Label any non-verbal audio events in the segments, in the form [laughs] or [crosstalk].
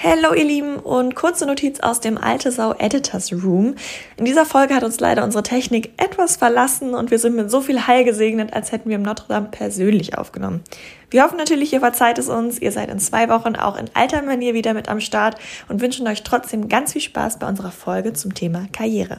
Hello ihr Lieben und kurze Notiz aus dem Alte Sau Editors Room. In dieser Folge hat uns leider unsere Technik etwas verlassen und wir sind mit so viel Heil gesegnet, als hätten wir im Notre Dame persönlich aufgenommen. Wir hoffen natürlich, ihr verzeiht es uns, ihr seid in zwei Wochen auch in alter Manier wieder mit am Start und wünschen euch trotzdem ganz viel Spaß bei unserer Folge zum Thema Karriere.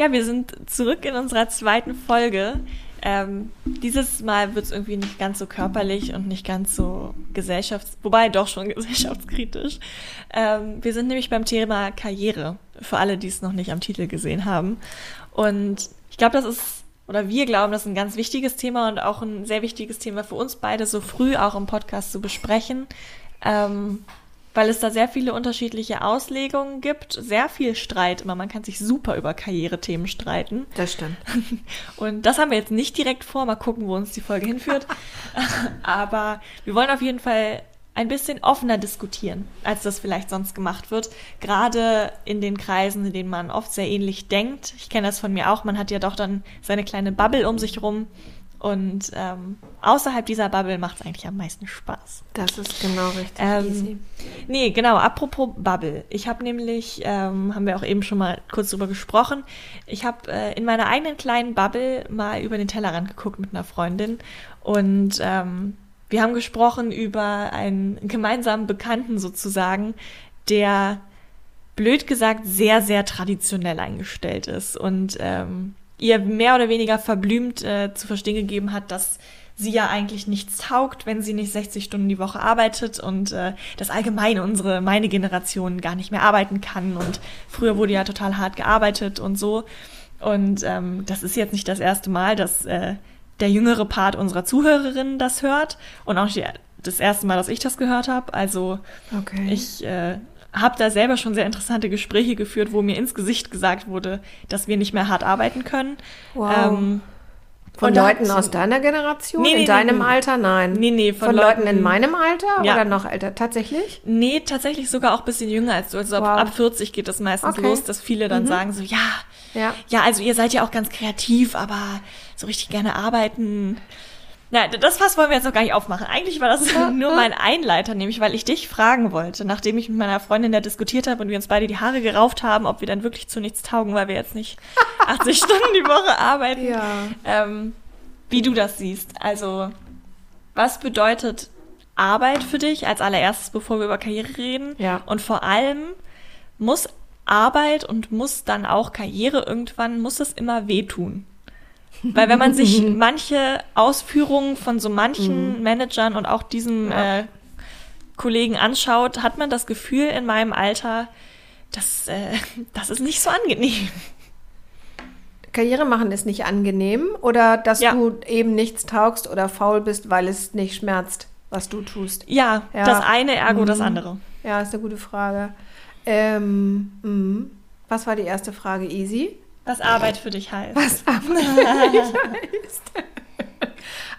Ja, wir sind zurück in unserer zweiten Folge. Ähm, dieses Mal wird es irgendwie nicht ganz so körperlich und nicht ganz so gesellschafts-, wobei doch schon [laughs] gesellschaftskritisch. Ähm, wir sind nämlich beim Thema Karriere, für alle, die es noch nicht am Titel gesehen haben. Und ich glaube, das ist, oder wir glauben, das ist ein ganz wichtiges Thema und auch ein sehr wichtiges Thema für uns beide, so früh auch im Podcast zu besprechen. Ähm, weil es da sehr viele unterschiedliche Auslegungen gibt, sehr viel Streit immer. Man kann sich super über Karrierethemen streiten. Das stimmt. [laughs] Und das haben wir jetzt nicht direkt vor. Mal gucken, wo uns die Folge hinführt. [laughs] Aber wir wollen auf jeden Fall ein bisschen offener diskutieren, als das vielleicht sonst gemacht wird. Gerade in den Kreisen, in denen man oft sehr ähnlich denkt. Ich kenne das von mir auch. Man hat ja doch dann seine kleine Bubble um sich rum und ähm, außerhalb dieser Bubble macht es eigentlich am meisten Spaß. Das ist genau richtig ähm, easy. Nee, genau, apropos Bubble. Ich habe nämlich, ähm, haben wir auch eben schon mal kurz drüber gesprochen, ich habe äh, in meiner eigenen kleinen Bubble mal über den Tellerrand geguckt mit einer Freundin und ähm, wir haben gesprochen über einen gemeinsamen Bekannten sozusagen, der blöd gesagt sehr, sehr traditionell eingestellt ist und ähm, ihr mehr oder weniger verblümt äh, zu verstehen gegeben hat, dass sie ja eigentlich nichts taugt, wenn sie nicht 60 Stunden die Woche arbeitet und äh, dass allgemein unsere, meine Generation gar nicht mehr arbeiten kann und früher wurde ja total hart gearbeitet und so. Und ähm, das ist jetzt nicht das erste Mal, dass äh, der jüngere Part unserer Zuhörerinnen das hört und auch die, das erste Mal, dass ich das gehört habe. Also okay. ich äh, habe da selber schon sehr interessante Gespräche geführt, wo mir ins Gesicht gesagt wurde, dass wir nicht mehr hart arbeiten können. Wow. Ähm, von Leuten hat, aus deiner Generation? Nee, nee, in deinem nee, Alter? Nein. Nee, nee, von, von Leuten, Leuten, in meinem Alter ja. oder noch älter? Tatsächlich? Nee, tatsächlich sogar auch ein bisschen jünger als du. Also wow. ab, ab 40 geht das meistens okay. los, dass viele dann mhm. sagen so, ja, ja, ja, also ihr seid ja auch ganz kreativ, aber so richtig gerne arbeiten na, das Fass wollen wir jetzt noch gar nicht aufmachen. Eigentlich war das [laughs] nur mein Einleiter, nämlich weil ich dich fragen wollte, nachdem ich mit meiner Freundin da diskutiert habe und wir uns beide die Haare gerauft haben, ob wir dann wirklich zu nichts taugen, weil wir jetzt nicht [laughs] 80 Stunden die Woche arbeiten. Ja. Ähm, wie du das siehst. Also, was bedeutet Arbeit für dich als allererstes, bevor wir über Karriere reden? Ja. Und vor allem muss Arbeit und muss dann auch Karriere irgendwann, muss es immer wehtun? Weil wenn man sich [laughs] manche Ausführungen von so manchen mhm. Managern und auch diesen ja. äh, Kollegen anschaut, hat man das Gefühl in meinem Alter, dass äh, [laughs] das ist nicht so angenehm. Karriere machen ist nicht angenehm oder dass ja. du eben nichts taugst oder faul bist, weil es nicht schmerzt, was du tust? Ja, ja. das eine ergo mhm. das andere. Ja, ist eine gute Frage. Ähm, mh. was war die erste Frage, Easy? Was Arbeit für dich heißt. Was Arbeit für dich [laughs] heißt.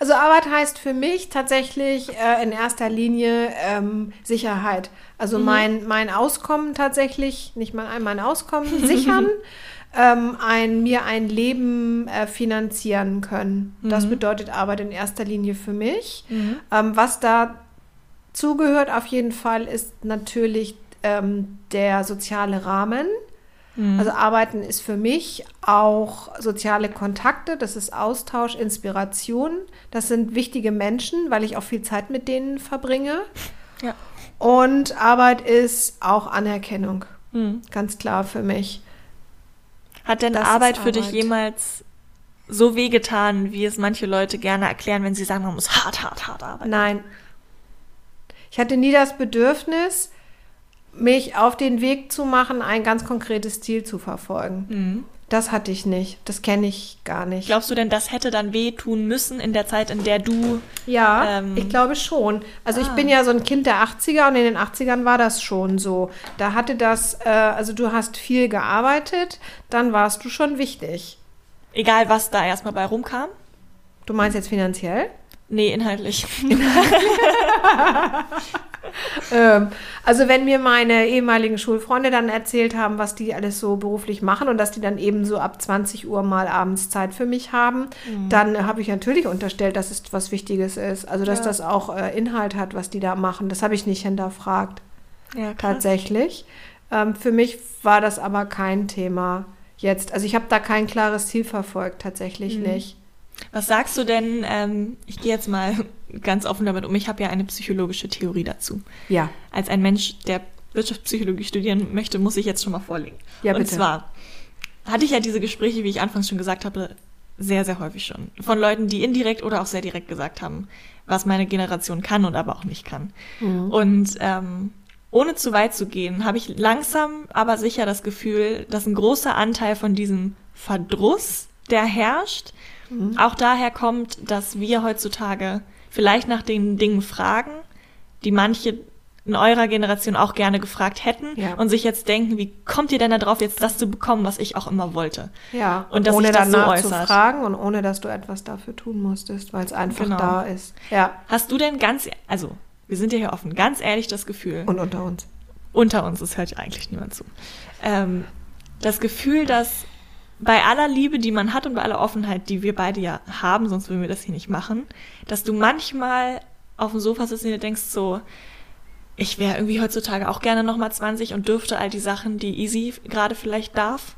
Also Arbeit heißt für mich tatsächlich äh, in erster Linie ähm, Sicherheit. Also mhm. mein, mein Auskommen tatsächlich, nicht mal mein Auskommen [laughs] sichern, ähm, ein, mir ein Leben äh, finanzieren können. Mhm. Das bedeutet Arbeit in erster Linie für mich. Mhm. Ähm, was da zugehört auf jeden Fall ist natürlich ähm, der soziale Rahmen. Mhm. Also Arbeiten ist für mich auch soziale Kontakte, das ist Austausch, Inspiration. Das sind wichtige Menschen, weil ich auch viel Zeit mit denen verbringe. Ja. Und Arbeit ist auch Anerkennung. Mhm. Ganz klar für mich. Hat denn das Arbeit für dich jemals so wehgetan, wie es manche Leute gerne erklären, wenn sie sagen, man muss hart, hart, hart arbeiten? Nein. Ich hatte nie das Bedürfnis, mich auf den Weg zu machen, ein ganz konkretes Ziel zu verfolgen. Mhm. Das hatte ich nicht. Das kenne ich gar nicht. Glaubst du denn, das hätte dann wehtun müssen in der Zeit, in der du. Ja, Ähm, ich glaube schon. Also ich ah. bin ja so ein Kind der 80er und in den 80ern war das schon so. Da hatte das, äh, also du hast viel gearbeitet, dann warst du schon wichtig. Egal, was da erstmal bei rumkam? Du meinst jetzt finanziell? Nee, inhaltlich. [laughs] [laughs] [laughs] Ähm, also wenn mir meine ehemaligen Schulfreunde dann erzählt haben, was die alles so beruflich machen und dass die dann eben so ab 20 Uhr mal abends Zeit für mich haben, dann habe ich natürlich unterstellt, dass es was Wichtiges ist. Also dass Ja. das auch äh, Inhalt hat, was die da machen. Das habe ich nicht hinterfragt. ja, tatsächlich. Ähm, für mich war das aber kein Thema jetzt. Also ich habe da kein klares Ziel verfolgt, tatsächlich Mhm. nicht. Was sagst du denn? Ähm, ich gehe jetzt mal [laughs] ganz offen damit um. Ich habe ja eine psychologische Theorie dazu. Ja. Als ein Mensch, der Wirtschaftspsychologie studieren möchte, muss ich jetzt schon mal vorlegen. Ja, Und bitte. zwar hatte ich ja diese Gespräche, wie ich anfangs schon gesagt habe, sehr, sehr häufig schon. Von Leuten, die indirekt oder auch sehr direkt gesagt haben, was meine Generation kann und aber auch nicht kann. Mhm. Und ähm, ohne zu weit zu gehen, habe ich langsam aber sicher das Gefühl, dass ein großer Anteil von diesem Verdruss, der herrscht, Mhm. auch daher kommt, dass wir heutzutage vielleicht nach den Dingen fragen, die manche in eurer Generation auch gerne gefragt hätten Ja. und sich jetzt denken, wie kommt ihr denn da drauf, jetzt das zu bekommen, was ich auch immer wollte? Ja, Und dass ohne sich das so danach zu äußert. fragen und ohne, dass du etwas dafür tun musstest, weil es einfach Genau. da ist. Ja, Hast du denn ganz, also wir sind ja hier offen, ganz ehrlich das Gefühl, und unter uns. unter uns, es hört ja eigentlich niemand zu, ähm, das Gefühl, dass bei aller Liebe, die man hat und bei aller Offenheit, die wir beide ja haben, sonst würden wir das hier nicht machen, dass du manchmal auf dem Sofa sitzt und dir denkst so, ich wäre irgendwie heutzutage auch gerne nochmal 20 und dürfte all die Sachen, die Easy gerade vielleicht darf.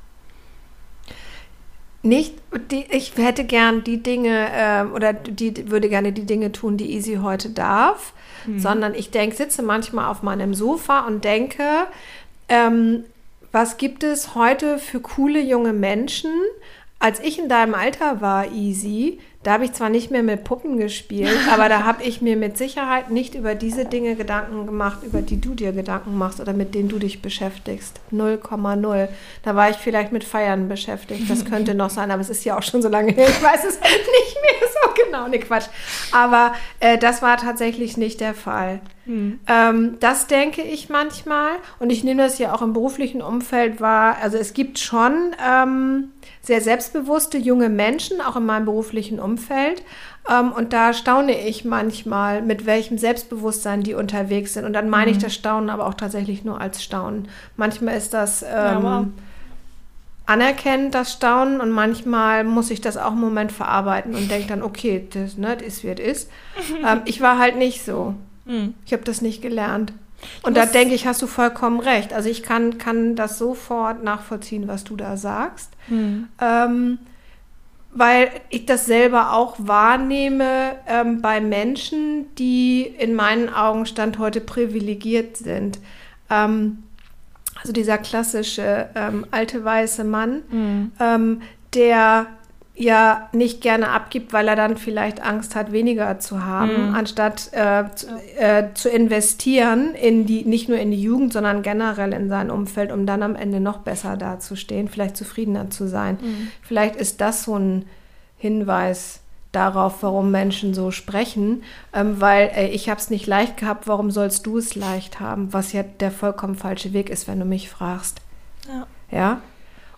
Nicht, die, ich hätte gern die Dinge ähm, oder die würde gerne die Dinge tun, die Easy heute darf, sondern ich denke, sitze manchmal auf meinem Sofa und denke, ähm, was gibt es heute für coole junge Menschen? Als ich in deinem Alter war, Easy, da habe ich zwar nicht mehr mit Puppen gespielt, [laughs] aber da habe ich mir mit Sicherheit nicht über diese Dinge Gedanken gemacht, über die du dir Gedanken machst oder mit denen du dich beschäftigst. 0,0. Da war ich vielleicht mit Feiern beschäftigt. Das könnte [laughs] noch sein, aber es ist ja auch schon so lange her. Ich weiß es [laughs] nicht mehr so genau. Ne, Quatsch. Aber äh, das war tatsächlich nicht der Fall. Ähm, das denke ich manchmal und ich nehme das ja auch im beruflichen Umfeld wahr. Also es gibt schon ähm, sehr selbstbewusste junge Menschen, auch in meinem beruflichen Umfeld. Ähm, und da staune ich manchmal, mit welchem Selbstbewusstsein die unterwegs sind. Und dann meine ich das Staunen aber auch tatsächlich nur als Staunen. Manchmal ist das ähm, Ja, wow. anerkennend, das Staunen, und manchmal muss ich das auch einen Moment verarbeiten und denke dann, okay, das ne, das ist, wie es ist. [laughs] ähm, ich war halt nicht so. Hm. Ich habe das nicht gelernt. Und da denke ich, hast du vollkommen recht. Also ich kann, kann das sofort nachvollziehen, was du da sagst. Hm. Ähm, weil ich das selber auch wahrnehme ähm, bei Menschen, die in meinen Augen Stand heute privilegiert sind. Ähm, also dieser klassische ähm, alte weiße Mann, Hm. ähm, der ja nicht gerne abgibt, weil er dann vielleicht Angst hat, weniger zu haben, Mhm. anstatt äh, zu, äh, zu investieren in die, nicht nur in die Jugend, sondern generell in sein Umfeld, um dann am Ende noch besser dazustehen, vielleicht zufriedener zu sein. Vielleicht ist das so ein Hinweis darauf, warum Menschen so sprechen, ähm, weil äh, ich habe es nicht leicht gehabt, warum sollst du es leicht haben, was ja der vollkommen falsche Weg ist, wenn du mich fragst. Ja. Ja.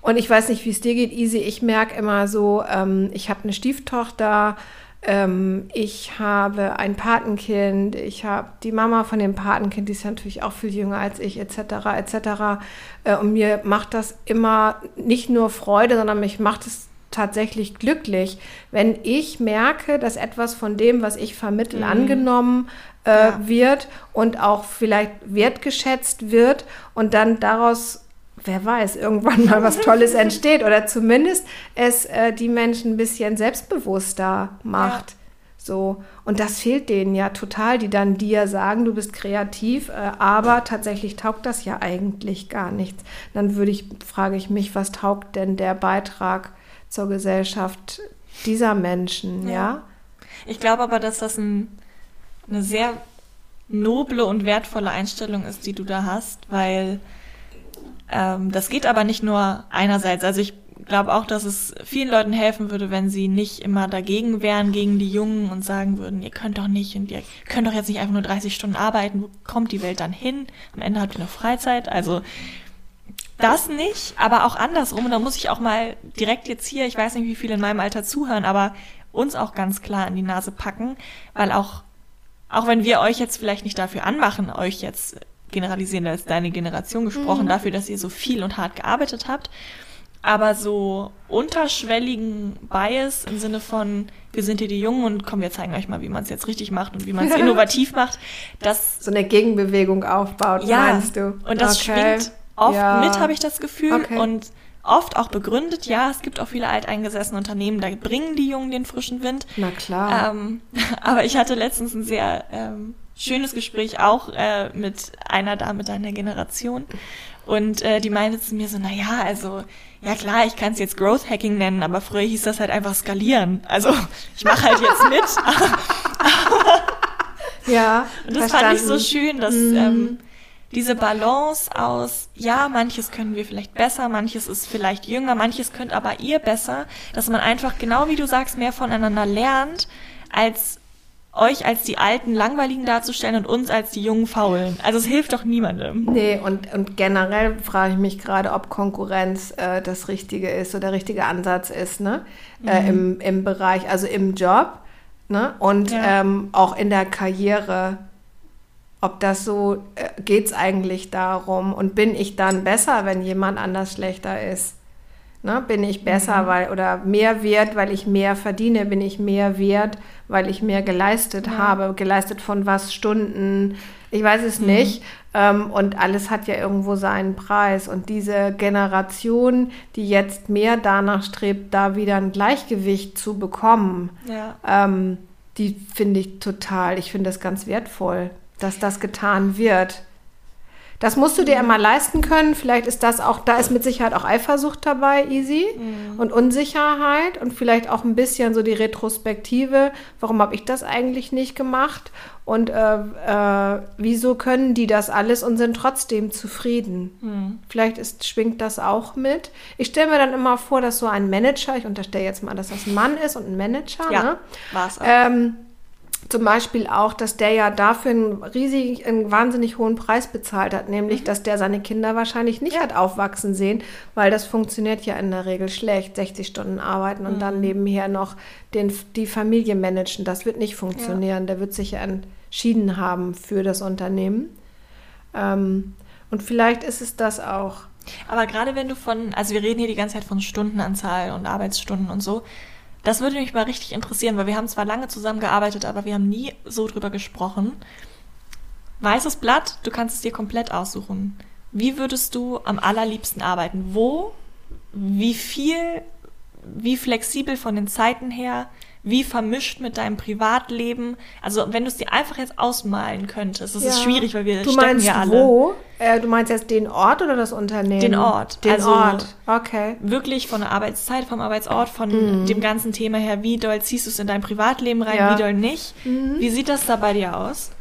Und ich weiß nicht, wie es dir geht, Easy. Ich merke immer so, ähm, ich habe eine Stieftochter, ähm, ich habe ein Patenkind, ich habe die Mama von dem Patenkind, die ist ja natürlich auch viel jünger als ich, etc., etc. Äh, und mir macht das immer nicht nur Freude, sondern mich macht es tatsächlich glücklich, wenn ich merke, dass etwas von dem, was ich vermittel, angenommen äh, Ja. wird und auch vielleicht wertgeschätzt wird und dann daraus wer weiß, irgendwann mal was Tolles [laughs] entsteht oder zumindest es äh, die Menschen ein bisschen selbstbewusster macht. So. Und das fehlt denen ja total, die dann dir sagen, du bist kreativ, äh, aber tatsächlich taugt das ja eigentlich gar nichts. Dann würde ich, frage ich mich, was taugt denn der Beitrag zur Gesellschaft dieser Menschen, ja? Ja. Ich glaube aber, dass das ein, eine sehr noble und wertvolle Einstellung ist, die du da hast, weil ähm, das geht aber nicht nur einerseits. Also ich glaube auch, dass es vielen Leuten helfen würde, wenn sie nicht immer dagegen wären, gegen die Jungen und sagen würden, ihr könnt doch nicht und ihr könnt doch jetzt nicht einfach nur 30 Stunden arbeiten, wo kommt die Welt dann hin? Am Ende habt ihr noch Freizeit. Also das nicht, aber auch andersrum. Und da muss ich auch mal direkt jetzt hier, ich weiß nicht, wie viele in meinem Alter zuhören, aber uns auch ganz klar in die Nase packen, weil auch, auch wenn wir euch jetzt vielleicht nicht dafür anmachen, euch jetzt generalisieren als deine Generation gesprochen, mhm. dafür, dass ihr so viel und hart gearbeitet habt, aber so unterschwelligen Bias im Sinne von, wir sind hier die Jungen und komm, wir zeigen euch mal, wie man es jetzt richtig macht und wie man es [laughs] innovativ macht, das so eine Gegenbewegung aufbaut, ja, meinst du? Und das okay. schwingt oft ja. mit, habe ich das Gefühl. Okay. Und oft auch begründet, ja, es gibt auch viele alteingesessene Unternehmen, da bringen die Jungen den frischen Wind. Na klar. Ähm, [laughs] aber ich hatte letztens ein sehr ähm, schönes Gespräch auch äh, mit einer Dame deiner Generation. Und äh, die meinte zu mir so, na ja, also, ja klar, ich kann es jetzt Growth Hacking nennen, aber früher hieß das halt einfach skalieren. Also ich mache halt jetzt mit. [laughs] ja. Und das verstanden. fand ich so schön, dass mm. ähm, diese Balance aus, ja, manches können wir vielleicht besser, manches ist vielleicht jünger, manches könnt aber ihr besser, dass man einfach genau wie du sagst, mehr voneinander lernt, als euch als die Alten langweiligen darzustellen und uns als die jungen Faulen. Also es hilft doch niemandem. Nee, und, und generell frage ich mich gerade, ob Konkurrenz äh, das Richtige ist oder der richtige Ansatz ist, ne? Äh, mhm. Äh, im, Im Bereich, also im Job, ne? Und ja. ähm, auch in der Karriere ob das so, äh, geht es eigentlich darum und bin ich dann besser, wenn jemand anders schlechter ist? Ne? Bin ich besser, mhm. weil, oder mehr wert, weil ich mehr verdiene? Bin ich mehr wert, weil ich mehr geleistet ja. habe? Geleistet von was? Stunden? Ich weiß es mhm. nicht. Ähm, und alles hat ja irgendwo seinen Preis. Und diese Generation, die jetzt mehr danach strebt, da wieder ein Gleichgewicht zu bekommen, ja. ähm, die finde ich total, ich finde das ganz wertvoll dass das getan wird. Das musst du dir immer leisten können. Vielleicht ist das auch, da ist mit Sicherheit auch Eifersucht dabei, easy. Mhm. Und Unsicherheit und vielleicht auch ein bisschen so die Retrospektive. Warum habe ich das eigentlich nicht gemacht? Und äh, äh, wieso können die das alles und sind trotzdem zufrieden? Mhm. Vielleicht ist, schwingt das auch mit. Ich stelle mir dann immer vor, dass so ein Manager, ich unterstelle jetzt mal, dass das ein Mann ist und ein Manager, ja, ne? war's auch. Ähm, zum Beispiel auch, dass der ja dafür einen riesig, einen wahnsinnig hohen Preis bezahlt hat, nämlich, mhm. dass der seine Kinder wahrscheinlich nicht ja. hat aufwachsen sehen, weil das funktioniert ja in der Regel schlecht, 60 Stunden arbeiten und mhm. dann nebenher noch den, die Familie managen. Das wird nicht funktionieren. Ja. Der wird sich ja entschieden haben für das Unternehmen. Ähm, und vielleicht ist es das auch. Aber gerade wenn du von, also wir reden hier die ganze Zeit von Stundenanzahl und Arbeitsstunden und so, das würde mich mal richtig interessieren, weil wir haben zwar lange zusammengearbeitet, aber wir haben nie so drüber gesprochen. Weißes Blatt, du kannst es dir komplett aussuchen. Wie würdest du am allerliebsten arbeiten? Wo? Wie viel? Wie flexibel von den Zeiten her? Wie vermischt mit deinem Privatleben. Also wenn du es dir einfach jetzt ausmalen könntest, das ja. ist schwierig, weil wir du meinst ja alle. Wo? Äh, du meinst jetzt den Ort oder das Unternehmen? Den Ort. Den also Ort. Okay. Wirklich von der Arbeitszeit, vom Arbeitsort, von mhm. dem ganzen Thema her, wie doll ziehst du es in dein Privatleben rein, ja. wie doll nicht. Mhm. Wie sieht das da bei dir aus?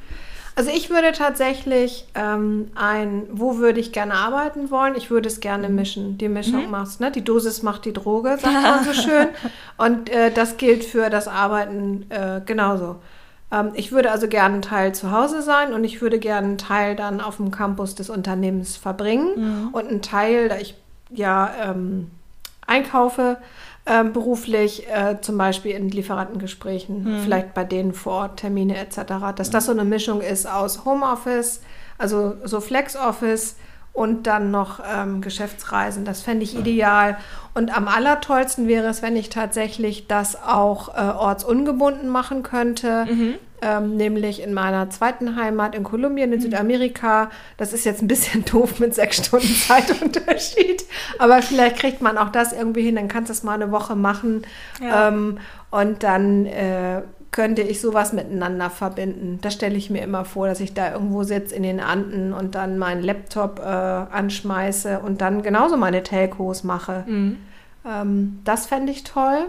Also ich würde tatsächlich ähm, ein, wo würde ich gerne arbeiten wollen? Ich würde es gerne mischen. Die Mischung mhm. machst, ne? Die Dosis macht die Droge, sagt man so [laughs] schön. Und äh, das gilt für das Arbeiten äh, genauso. Ähm, ich würde also gerne einen Teil zu Hause sein und ich würde gerne einen Teil dann auf dem Campus des Unternehmens verbringen mhm. und einen Teil, da ich ja ähm, einkaufe, ähm, beruflich, äh, zum Beispiel in Lieferantengesprächen, hm. vielleicht bei denen vor Ort Termine etc., dass das so eine Mischung ist aus Homeoffice, also so Flex-Office und dann noch ähm, Geschäftsreisen. Das fände ich ideal. Und am allertollsten wäre es, wenn ich tatsächlich das auch äh, ortsungebunden machen könnte. Mhm ähm, nämlich in meiner zweiten Heimat in Kolumbien, in mhm. Südamerika. Das ist jetzt ein bisschen [laughs] doof mit sechs Stunden Zeitunterschied, aber vielleicht kriegt man auch das irgendwie hin, dann kannst du es mal eine Woche machen ja. ähm, und dann äh, könnte ich sowas miteinander verbinden. Das stelle ich mir immer vor, dass ich da irgendwo sitze in den Anden und dann meinen Laptop äh, anschmeiße und dann genauso meine Telcos mache. Mhm. Ähm, das fände ich toll.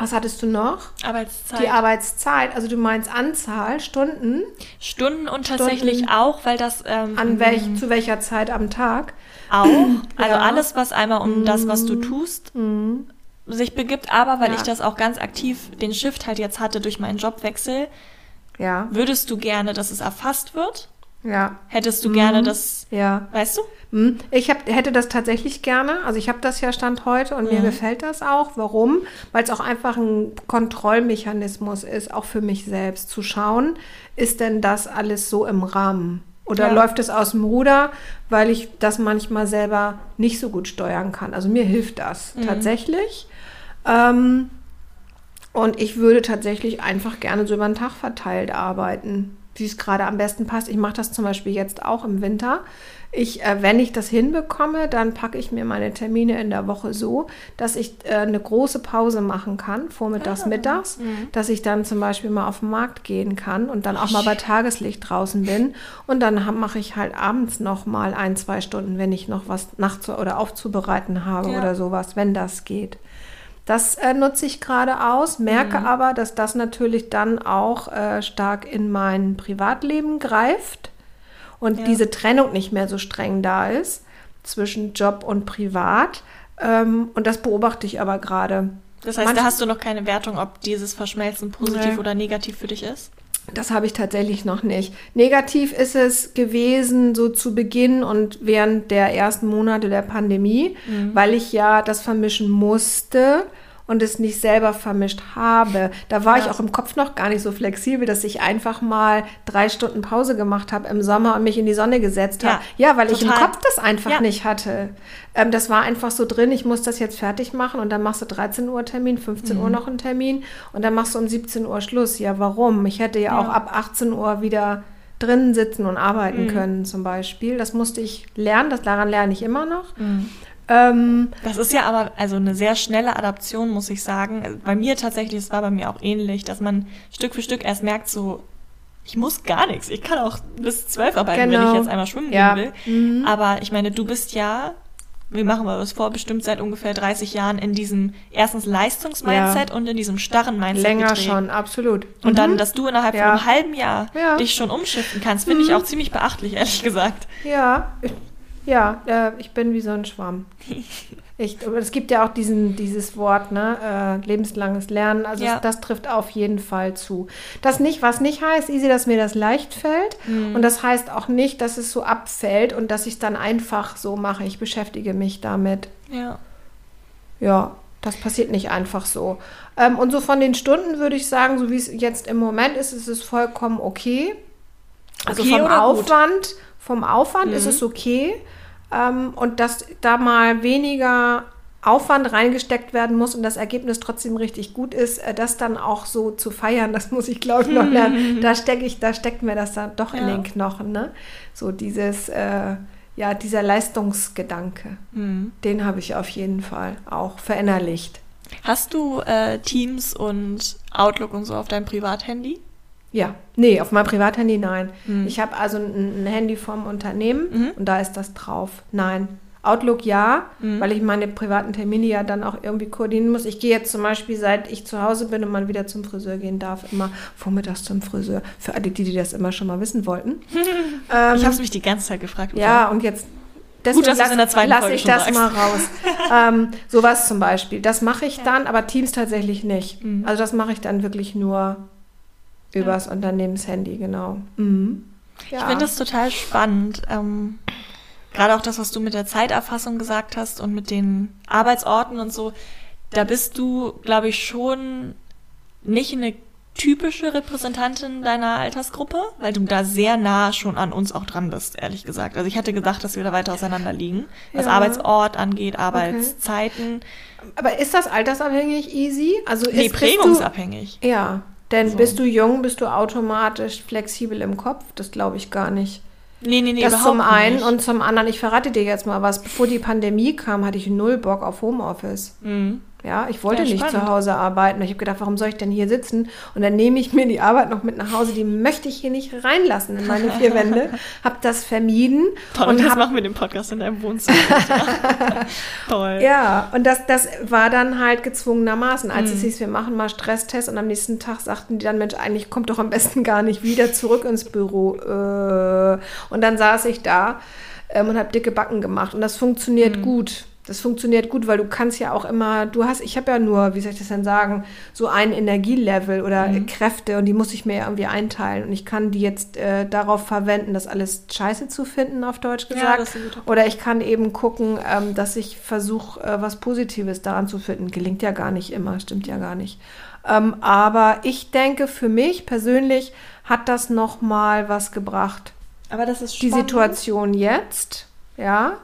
Was hattest du noch? Arbeitszeit. Die Arbeitszeit, also du meinst Anzahl, Stunden, Stunden und tatsächlich Stunden. auch, weil das ähm, an welch, zu welcher Zeit am Tag? auch, [clears throat] also Ja. alles, was einmal um das, was du tust, sich begibt, aber weil Ja. ich das auch ganz aktiv den Shift halt jetzt hatte durch meinen Jobwechsel, Ja, würdest du gerne, dass es erfasst wird? Ja, Hättest du gerne das, ja. weißt du? Hm, Ich hab, hätte das tatsächlich gerne. Also ich habe das ja Stand heute und mir gefällt das auch. Warum? Weil es auch einfach ein Kontrollmechanismus ist, auch für mich selbst, zu schauen, ist denn das alles so im Rahmen? Oder Ja. läuft es aus dem Ruder, weil ich das manchmal selber nicht so gut steuern kann? Also mir hilft das tatsächlich. Ähm, und ich würde tatsächlich einfach gerne so über den Tag verteilt arbeiten, wie es gerade am besten passt. Ich mache das zum Beispiel jetzt auch im Winter. Ich, äh, wenn ich das hinbekomme, dann packe ich mir meine Termine in der Woche so, dass ich äh, eine große Pause machen kann, vormittags, mittags, dass ich dann zum Beispiel mal auf den Markt gehen kann und dann auch mal bei Tageslicht draußen bin. Und dann mache ich halt abends noch mal ein, zwei Stunden, wenn ich noch was nachts oder aufzubereiten habe Ja. oder sowas, wenn das geht. Das äh, nutze ich gerade aus, merke aber, dass das natürlich dann auch äh, stark in mein Privatleben greift und Ja. diese Trennung nicht mehr so streng da ist zwischen Job und Privat. Ähm, und das beobachte ich aber gerade. Das heißt, Manch- da hast du noch keine Wertung, ob dieses Verschmelzen positiv Nee. oder negativ für dich ist? Das habe ich tatsächlich noch nicht. Negativ ist es gewesen, so zu Beginn und während der ersten Monate der Pandemie, weil ich ja das vermischen musste und es nicht selber vermischt habe. Da war Ja. ich auch im Kopf noch gar nicht so flexibel, dass ich einfach mal drei Stunden Pause gemacht habe im Sommer und mich in die Sonne gesetzt habe. Ja, weil ich im total. Kopf das einfach Ja. nicht hatte. Ähm, das war einfach so drin, ich muss das jetzt fertig machen und dann machst du 13 Uhr Termin, 15 Mhm. Uhr noch einen Termin und dann machst du um 17 Uhr Schluss. Ja, warum? Ich hätte ja, Ja. auch ab 18 Uhr wieder drinnen sitzen und arbeiten Mhm. können zum Beispiel. Das musste ich lernen, das daran lerne ich immer noch. Mhm. Ähm, Das ist ja aber also eine sehr schnelle Adaption, muss ich sagen. Bei mir tatsächlich, es war bei mir auch ähnlich, dass man Stück für Stück erst merkt, so, ich muss gar nichts. Ich kann auch bis zwölf arbeiten, wenn Genau. ich jetzt einmal schwimmen Ja. gehen will. Aber ich meine, du bist ja, wie machen wir das vor, bestimmt seit ungefähr 30 Jahren in diesem erstens Leistungsmindset und in diesem starren Mindset länger gedreht. schon, absolut. Und dann, Mhm. dass du innerhalb Ja. von einem halben Jahr Ja. Mhm. dich schon umschiften kannst, finde ich auch ziemlich beachtlich, ehrlich gesagt. Ja, ja, äh, ich bin wie so ein Schwamm. [laughs] Ich, es gibt ja auch diesen, dieses Wort, ne, äh, lebenslanges Lernen. Also Ja. es, das trifft auf jeden Fall zu. Das nicht, was nicht heißt, easy, dass mir das leicht fällt. Mhm. Und das heißt auch nicht, dass es so abfällt und dass ich es dann einfach so mache. Ich beschäftige mich damit. Ja. Ja, das passiert nicht einfach so. Ähm, und so von den Stunden würde ich sagen, so wie es jetzt im Moment ist, ist es vollkommen okay. Also Okay vom oder gut? Aufwand, vom Aufwand ist Mhm. es okay. Ähm, und dass da mal weniger Aufwand reingesteckt werden muss und das Ergebnis trotzdem richtig gut ist, äh, das dann auch so zu feiern, [laughs] das muss ich glaube ich noch lernen. Da stecke ich, da steckt mir das dann doch in Ja. den Knochen, ne? So dieses, äh, ja, dieser Leistungsgedanke, Hm. den habe ich auf jeden Fall auch verinnerlicht. Hast du äh, Teams und Outlook und so auf deinem Privathandy? Ja, nee, auf meinem Privathandy nein. Hm. Ich habe also ein, ein Handy vom Unternehmen Mhm. und da ist das drauf. Nein. Outlook ja, Mhm. weil ich meine privaten Termine ja dann auch irgendwie koordinieren muss. Ich gehe jetzt zum Beispiel, seit ich zu Hause bin und mal wieder zum Friseur gehen darf, immer vormittags zum Friseur. Für alle, die, die das immer schon mal wissen wollten. [laughs] ähm, Ich habe es mich die ganze Zeit gefragt. ja, und jetzt deswegen dass zweiten lass ich das sagst. mal raus. [laughs] ähm, sowas zum Beispiel. Das mache ich dann, aber Teams tatsächlich nicht. Mhm. Also das mache ich dann wirklich nur übers Unternehmenshandy, genau. Mhm. Ja. Ich finde das total spannend. Ähm, Gerade auch das, was du mit der Zeiterfassung gesagt hast und mit den Arbeitsorten und so. Da bist du, glaube ich, schon nicht eine typische Repräsentantin deiner Altersgruppe, weil du da sehr nah schon an uns auch dran bist, ehrlich gesagt. Also ich hatte gedacht, dass wir da weiter auseinander liegen, was Ja. Arbeitsort angeht, Arbeitszeiten. aber ist das altersabhängig easy? Also Nee, ist, du, prägungsabhängig. Ja, denn So. bist du jung, bist du automatisch flexibel im Kopf? Das glaube ich gar nicht. Nee, nee, nee, das zum einen nicht. und zum anderen, ich verrate dir jetzt mal was, bevor die Pandemie kam, hatte ich null Bock auf Homeoffice. Mhm. Ja, ich wollte Ja, nicht zu Hause arbeiten. Ich habe gedacht, warum soll ich denn hier sitzen? Und dann nehme ich mir die Arbeit noch mit nach Hause. Die möchte ich hier nicht reinlassen in meine vier Wände. [laughs] Habe das vermieden Toll, und habe machen wir den Podcast in deinem Wohnzimmer. [laughs] Toll. Ja, und das, das war dann halt gezwungenermaßen. Als Mhm. es hieß, wir machen mal Stresstest und am nächsten Tag sagten die dann, Mensch, eigentlich kommt doch am besten gar nicht wieder zurück ins Büro. Äh. Und dann saß ich da ähm, und habe dicke Backen gemacht. Und das funktioniert Mhm. gut. Das funktioniert gut, weil du kannst ja auch immer, du hast, ich habe ja nur, wie soll ich das denn sagen, so ein Energielevel oder Mhm. Kräfte und die muss ich mir ja irgendwie einteilen. Und ich kann die jetzt äh, darauf verwenden, das alles scheiße zu finden, auf Deutsch Ja, gesagt. Punkt. Oder ich kann eben gucken, ähm, dass ich versuche, äh, was Positives daran zu finden. Gelingt ja gar nicht immer, stimmt ja gar nicht. Ähm, aber ich denke, für mich persönlich hat das noch mal was gebracht. Aber das ist Die spannend. Situation jetzt, ja,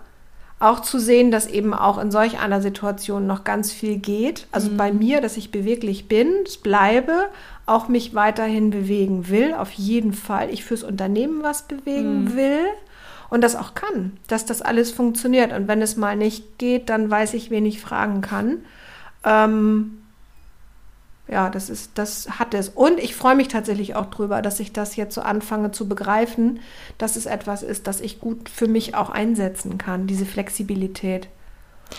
auch zu sehen, dass eben auch in solch einer Situation noch ganz viel geht. Also bei mir, dass ich beweglich bin, bleibe, auch mich weiterhin bewegen will, auf jeden Fall. Ich fürs Unternehmen was bewegen will und das auch kann, dass das alles funktioniert. Und wenn es mal nicht geht, dann weiß ich, wen ich fragen kann. Ähm, ja, das ist, das hat es. Und ich freue mich tatsächlich auch drüber, dass ich das jetzt so anfange zu begreifen, dass es etwas ist, das ich gut für mich auch einsetzen kann, diese Flexibilität.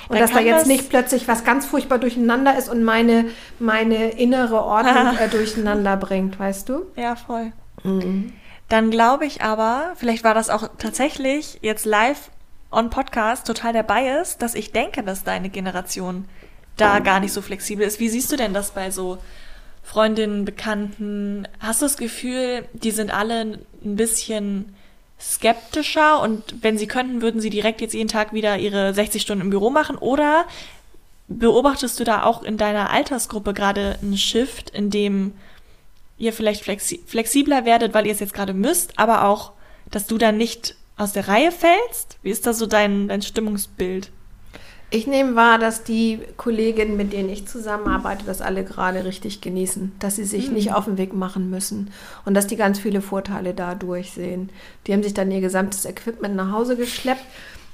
Und Da dass da jetzt das- nicht plötzlich was ganz furchtbar durcheinander ist und meine, meine innere Ordnung [laughs] äh, durcheinander bringt, weißt du? Ja, voll. Mhm. Dann glaube ich aber, vielleicht war das auch tatsächlich jetzt live on Podcast total der Bias, dass ich denke, dass deine Generation da gar nicht so flexibel ist. Wie siehst du denn das bei so Freundinnen, Bekannten? Hast du das Gefühl, die sind alle ein bisschen skeptischer und wenn sie könnten, würden sie direkt jetzt jeden Tag wieder ihre 60 Stunden im Büro machen? Oder beobachtest du da auch in deiner Altersgruppe gerade einen Shift, in dem ihr vielleicht flexi flexibler werdet, weil ihr es jetzt gerade müsst, aber auch, dass du dann nicht aus der Reihe fällst? Wie ist da so dein, dein Stimmungsbild? Ich nehme wahr, dass die Kolleginnen, mit denen ich zusammenarbeite, das alle gerade richtig genießen, dass sie sich nicht auf den Weg machen müssen und dass die ganz viele Vorteile dadurch sehen. Die haben sich dann ihr gesamtes Equipment nach Hause geschleppt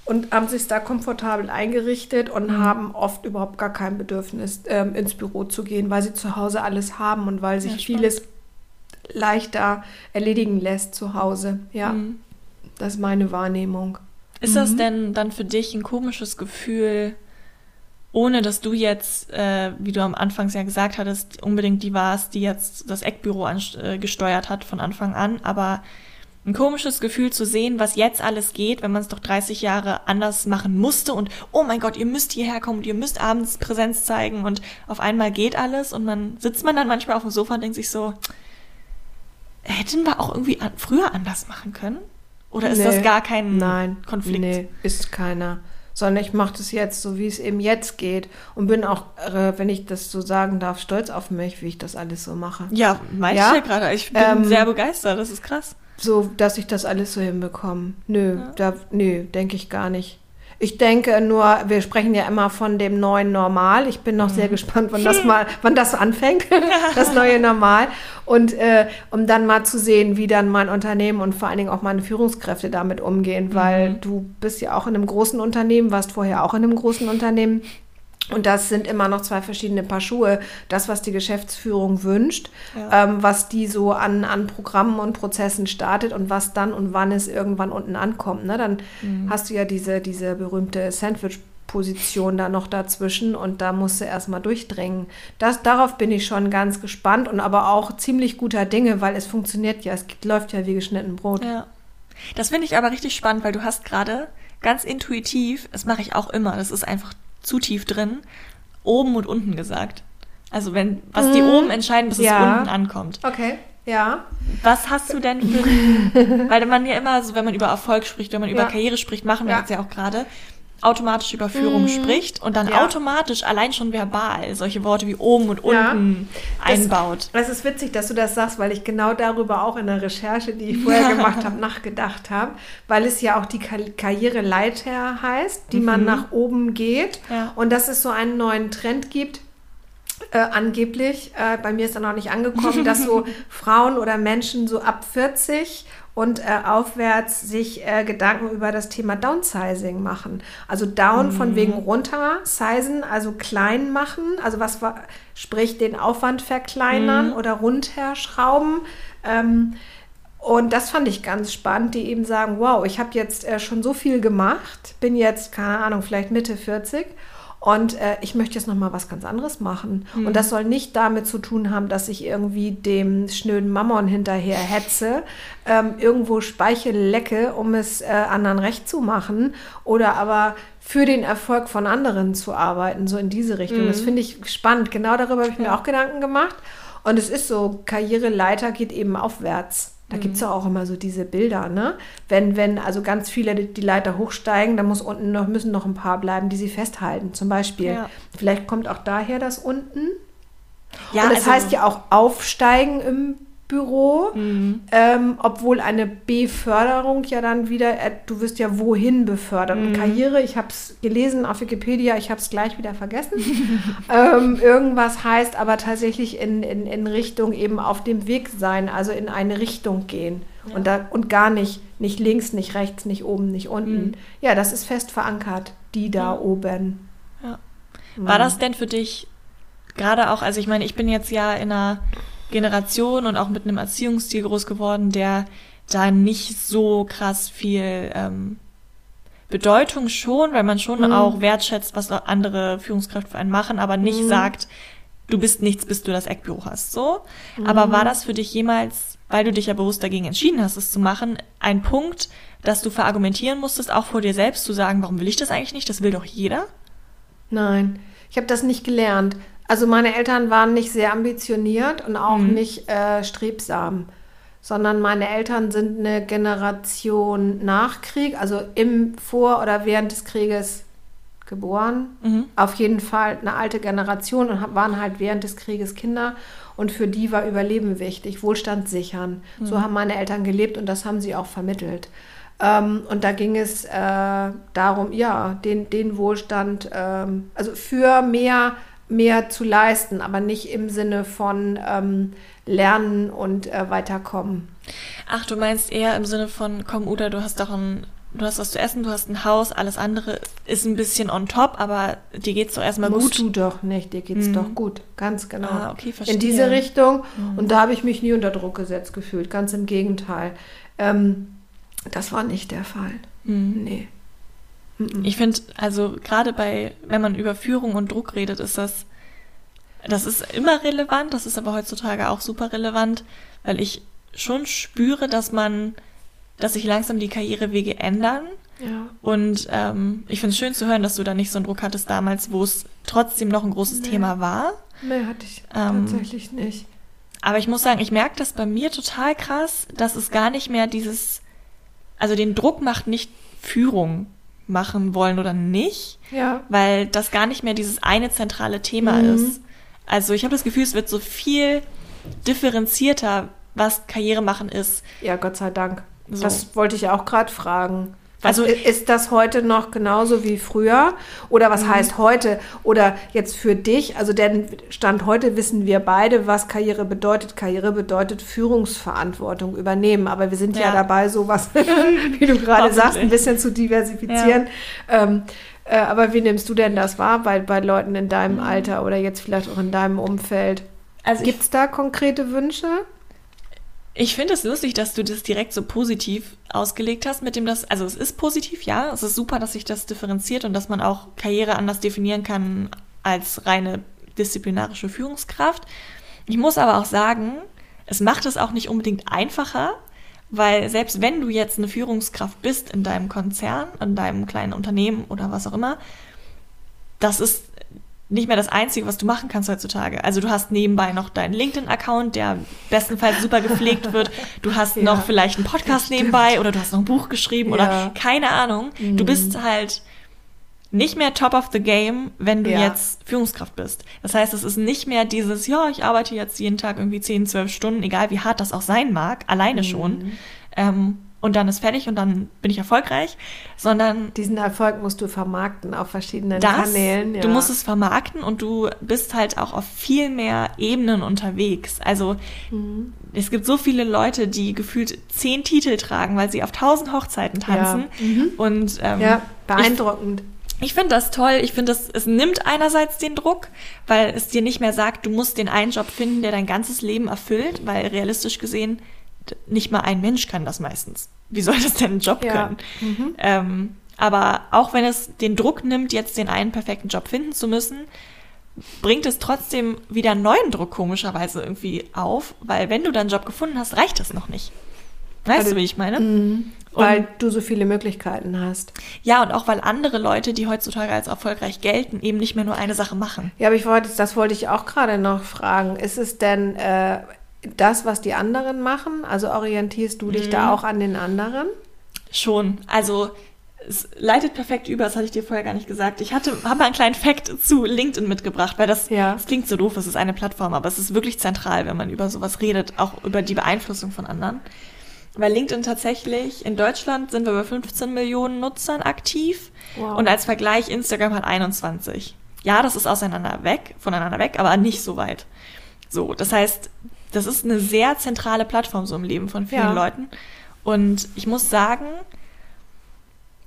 und haben sich da komfortabel eingerichtet und haben oft überhaupt gar kein Bedürfnis, ähm, ins Büro zu gehen, weil sie zu Hause alles haben und weil sich Ja, vieles leichter erledigen lässt zu Hause. Ja, Mhm. das ist meine Wahrnehmung. Ist das denn dann für dich ein komisches Gefühl, ohne dass du jetzt, äh, wie du am Anfang ja gesagt hattest, unbedingt die warst, die jetzt das Eckbüro äh, gesteuert hat von Anfang an, aber ein komisches Gefühl zu sehen, was jetzt alles geht, wenn man es doch 30 Jahre anders machen musste und oh mein Gott, ihr müsst hierher kommen und ihr müsst abends Präsenz zeigen und auf einmal geht alles und man sitzt man dann manchmal auf dem Sofa und denkt sich so, hätten wir auch irgendwie an, früher anders machen können? Oder ist Nee. das gar kein Nein, Konflikt? Nee, ist keiner. Sondern ich mache das jetzt so, wie es eben jetzt geht. Und bin auch, äh, wenn ich das so sagen darf, stolz auf mich, wie ich das alles so mache. Ja, meinte Ja? ich ja gerade. Ich bin Ähm, sehr begeistert, das ist krass. So, dass ich das alles so hinbekomme. Nö, Ja. da, nö, denke ich gar nicht. Ich denke nur, wir sprechen ja immer von dem neuen Normal. Ich bin noch Mhm. sehr gespannt, wann das mal, wann das anfängt, [laughs] das neue Normal. Und äh, um dann mal zu sehen, wie dann mein Unternehmen und vor allen Dingen auch meine Führungskräfte damit umgehen, weil Mhm. du bist ja auch in einem großen Unternehmen, warst vorher auch in einem großen Unternehmen. Und das sind immer noch zwei verschiedene Paar Schuhe. Das, was die Geschäftsführung wünscht, Ja. ähm, was die so an, an Programmen und Prozessen startet und was dann und wann es irgendwann unten ankommt. Ne? Dann Mhm. hast du ja diese, diese berühmte Sandwich-Position da noch dazwischen und da musst du erstmal durchdringen. Das, darauf bin ich schon ganz gespannt und aber auch ziemlich guter Dinge, weil es funktioniert ja, es geht- läuft ja wie geschnitten Brot. Ja. Das finde ich aber richtig spannend, weil du hast gerade ganz intuitiv, das mache ich auch immer, das ist einfach zu tief drin, oben und unten gesagt. Also wenn, was die Mhm. oben entscheiden, bis Ja. es unten ankommt. Okay, ja. Was hast du denn für, [laughs] weil man ja immer, so wenn man über Erfolg spricht, wenn man über Ja. Karriere spricht, machen wir Ja. jetzt ja auch gerade, automatisch über Führung Mhm. spricht und dann Ja. automatisch allein schon verbal solche Worte wie oben und Ja. unten Das- einbaut. Es ist witzig, dass du das sagst, weil ich genau darüber auch in der Recherche, die ich vorher [laughs] gemacht habe, nachgedacht habe, weil es ja auch die Ka Karriereleiter heißt, die man Mhm. nach oben geht Ja. und dass es so einen neuen Trend gibt. Äh, angeblich, äh, bei mir ist er noch nicht angekommen, [laughs] dass so Frauen oder Menschen so ab 40 und äh, aufwärts sich äh, Gedanken über das Thema Downsizing machen. Also down mhm. von wegen runter, sizen, also klein machen, also was war, sprich den Aufwand verkleinern mhm. oder runterschrauben. Ähm, und das fand ich ganz spannend, die eben sagen, wow, ich habe jetzt äh, schon so viel gemacht, bin jetzt, keine Ahnung, vielleicht Mitte 40 und äh, ich möchte jetzt noch mal was ganz anderes machen. Mhm. Und das soll nicht damit zu tun haben, dass ich irgendwie dem schnöden Mammon hinterher hetze, ähm, irgendwo Speichel lecke, um es äh, anderen recht zu machen oder aber für den Erfolg von anderen zu arbeiten, so in diese Richtung. Mhm. Das finde ich spannend. Genau darüber habe ich mir auch Gedanken gemacht. Und es ist so, Karriereleiter geht eben aufwärts. Da gibt es ja auch immer so diese Bilder, ne? Wenn, wenn also ganz viele die Leiter hochsteigen, dann muss unten noch, müssen noch ein paar bleiben, die sie festhalten. Zum Beispiel. Ja. Vielleicht kommt auch daher das unten. Ja, Und das also, heißt ja auch aufsteigen im Büro, mhm. ähm, obwohl eine Beförderung ja dann wieder, äh, du wirst ja wohin befördert. Mhm. Und Karriere, ich habe es gelesen auf Wikipedia, ich habe es gleich wieder vergessen. [laughs] ähm, irgendwas heißt aber tatsächlich in, in, in Richtung eben auf dem Weg sein, also in eine Richtung gehen. Ja. Und, da, und gar nicht, nicht links, nicht rechts, nicht oben, nicht unten. Mhm. Ja, das ist fest verankert, die da oben. Ja. War das denn für dich gerade auch, also ich meine, ich bin jetzt ja in einer Generation und auch mit einem Erziehungsstil groß geworden, der da nicht so krass viel ähm, Bedeutung schon, weil man schon mhm. auch wertschätzt, was andere Führungskräfte für einen machen, aber nicht mhm. sagt, du bist nichts, bis du das Eckbüro hast. So. Mhm. Aber war das für dich jemals, weil du dich ja bewusst dagegen entschieden hast, es zu machen, ein Punkt, dass du verargumentieren musstest, auch vor dir selbst zu sagen, warum will ich das eigentlich nicht? Das will doch jeder? Nein, ich habe das nicht gelernt. Also meine Eltern waren nicht sehr ambitioniert und auch mhm. nicht äh, strebsam, sondern meine Eltern sind eine Generation nach Krieg, also im Vor- oder während des Krieges geboren. Mhm. Auf jeden Fall eine alte Generation und waren halt während des Krieges Kinder. Und für die war Überleben wichtig, Wohlstand sichern. Mhm. So haben meine Eltern gelebt und das haben sie auch vermittelt. Ähm, und da ging es äh, darum, ja, den, den Wohlstand, ähm, also für mehr mehr zu leisten, aber nicht im Sinne von ähm, Lernen und äh, Weiterkommen. Ach, du meinst eher im Sinne von, komm Uda, du hast doch ein, du hast was zu essen, du hast ein Haus, alles andere ist ein bisschen on top, aber dir geht's doch erstmal gut. Musst du doch nicht, dir geht's mhm. doch gut, ganz genau. Ah, okay, verstehe. In diese Richtung mhm. und da habe ich mich nie unter Druck gesetzt gefühlt, ganz im Gegenteil. Ähm, das war nicht der Fall. Mhm. Nee. Ich finde, also gerade bei, wenn man über Führung und Druck redet, ist das, das ist immer relevant, das ist aber heutzutage auch super relevant, weil ich schon spüre, dass man, dass sich langsam die Karrierewege ändern. Ja. Und ähm, ich finde es schön zu hören, dass du da nicht so einen Druck hattest damals, wo es trotzdem noch ein großes nee. Thema war. Nee, hatte ich ähm, tatsächlich nicht. Aber ich muss sagen, ich merke das bei mir total krass, dass es gar nicht mehr dieses, also den Druck macht nicht Führung machen wollen oder nicht, ja. weil das gar nicht mehr dieses eine zentrale Thema mhm. ist. Also ich habe das Gefühl, es wird so viel differenzierter, was Karriere machen ist. Ja, Gott sei Dank. So. Das wollte ich auch gerade fragen. Also ist das heute noch genauso wie früher? Oder was mhm. heißt heute? Oder jetzt für dich? Also denn Stand heute wissen wir beide, was Karriere bedeutet. Karriere bedeutet Führungsverantwortung übernehmen. Aber wir sind ja, ja dabei, sowas, [laughs] wie du gerade sagst, ein bisschen zu diversifizieren. Ja. Ähm, äh, aber wie nimmst du denn das wahr bei, bei Leuten in deinem mhm. Alter oder jetzt vielleicht auch in deinem Umfeld? Also Gibt es da konkrete Wünsche? Ich finde es lustig, dass du das direkt so positiv ausgelegt hast mit dem das, also es ist positiv, ja, es ist super, dass sich das differenziert und dass man auch Karriere anders definieren kann als reine disziplinarische Führungskraft. Ich muss aber auch sagen, es macht es auch nicht unbedingt einfacher, weil selbst wenn du jetzt eine Führungskraft bist in deinem Konzern, in deinem kleinen Unternehmen oder was auch immer, das ist nicht mehr das Einzige, was du machen kannst heutzutage. Also du hast nebenbei noch deinen LinkedIn-Account, der bestenfalls super gepflegt wird. Du hast [laughs] ja, noch vielleicht einen Podcast nebenbei oder du hast noch ein Buch geschrieben ja. oder keine Ahnung. Mhm. Du bist halt nicht mehr top of the game, wenn du ja. jetzt Führungskraft bist. Das heißt, es ist nicht mehr dieses, ja, ich arbeite jetzt jeden Tag irgendwie 10, 12 Stunden, egal wie hart das auch sein mag, alleine mhm. schon. Ähm, und dann ist fertig und dann bin ich erfolgreich, sondern diesen Erfolg musst du vermarkten auf verschiedenen das, Kanälen. Ja. Du musst es vermarkten und du bist halt auch auf viel mehr Ebenen unterwegs. Also mhm. es gibt so viele Leute, die gefühlt zehn Titel tragen, weil sie auf tausend Hochzeiten tanzen. Ja. Mhm. Und ähm, ja, beeindruckend. Ich, ich finde das toll. Ich finde, es nimmt einerseits den Druck, weil es dir nicht mehr sagt, du musst den einen Job finden, der dein ganzes Leben erfüllt, weil realistisch gesehen nicht mal ein Mensch kann das meistens. Wie soll das denn einen Job ja. können? Mhm. Ähm, aber auch wenn es den Druck nimmt, jetzt den einen perfekten Job finden zu müssen, bringt es trotzdem wieder einen neuen Druck komischerweise irgendwie auf, weil wenn du deinen Job gefunden hast, reicht das noch nicht. Weißt also, du, wie ich meine? Mhm. Weil und, du so viele Möglichkeiten hast. Ja, und auch weil andere Leute, die heutzutage als erfolgreich gelten, eben nicht mehr nur eine Sache machen. Ja, aber ich wollte, das wollte ich auch gerade noch fragen. Ist es denn äh, das, was die anderen machen? Also orientierst du dich mhm. da auch an den anderen? Schon. Also es leitet perfekt über, das hatte ich dir vorher gar nicht gesagt. Ich hatte, habe einen kleinen Fact zu LinkedIn mitgebracht, weil das, ja. das klingt so doof, es ist eine Plattform, aber es ist wirklich zentral, wenn man über sowas redet, auch über die Beeinflussung von anderen. Weil LinkedIn tatsächlich, in Deutschland sind wir bei 15 Millionen Nutzern aktiv wow. und als Vergleich Instagram hat 21. Ja, das ist auseinander weg, voneinander weg, aber nicht so weit. So, das heißt, das ist eine sehr zentrale Plattform so im Leben von vielen ja. Leuten. Und ich muss sagen,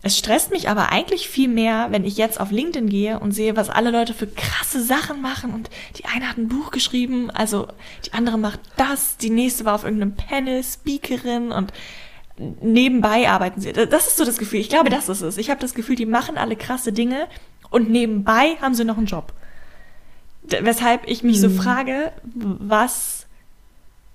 es stresst mich aber eigentlich viel mehr, wenn ich jetzt auf LinkedIn gehe und sehe, was alle Leute für krasse Sachen machen. Und die eine hat ein Buch geschrieben, also die andere macht das, die nächste war auf irgendeinem Panel, Speakerin und nebenbei arbeiten sie. Das ist so das Gefühl. Ich glaube, das ist es. Ich habe das Gefühl, die machen alle krasse Dinge und nebenbei haben sie noch einen Job. Weshalb ich mich hm. so mhm. frage, was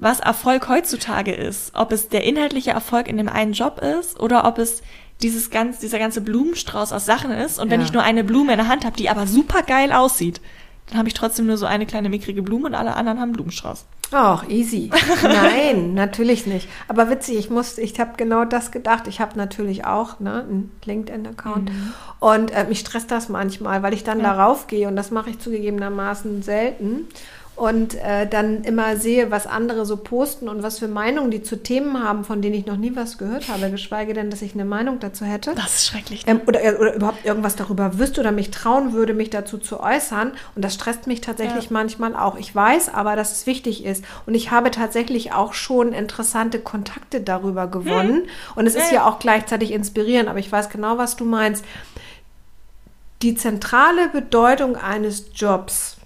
was Erfolg heutzutage ist. Ob es der inhaltliche Erfolg in dem einen Job ist oder ob es dieses ganz, dieser ganze Blumenstrauß aus Sachen ist. Und wenn ich nur eine Blume in der Hand habe, die aber super geil aussieht, dann habe ich trotzdem nur so eine kleine mickrige Blume und alle anderen haben einen Blumenstrauß. Ach, easy. [laughs] Nein, natürlich nicht. Aber witzig, ich muss, ich habe genau das gedacht. Ich habe natürlich auch ne, einen LinkedIn-Account mhm. und äh, mich stresst das manchmal, weil ich dann ja. darauf gehe und das mache ich zugegebenermaßen selten und äh, dann immer sehe, was andere so posten und was für Meinungen die zu Themen haben, von denen ich noch nie was gehört habe, geschweige denn, dass ich eine Meinung dazu hätte. Das ist schrecklich. Ne? Ähm, oder, äh, oder überhaupt irgendwas darüber wüsste oder mich trauen würde, mich dazu zu äußern. Und das stresst mich tatsächlich ja. manchmal auch. Ich weiß aber, dass es wichtig ist. Und ich habe tatsächlich auch schon interessante Kontakte darüber gewonnen. Hm. Und es ist ja. ja auch gleichzeitig inspirierend, aber ich weiß genau, was du meinst. Die zentrale Bedeutung eines Jobs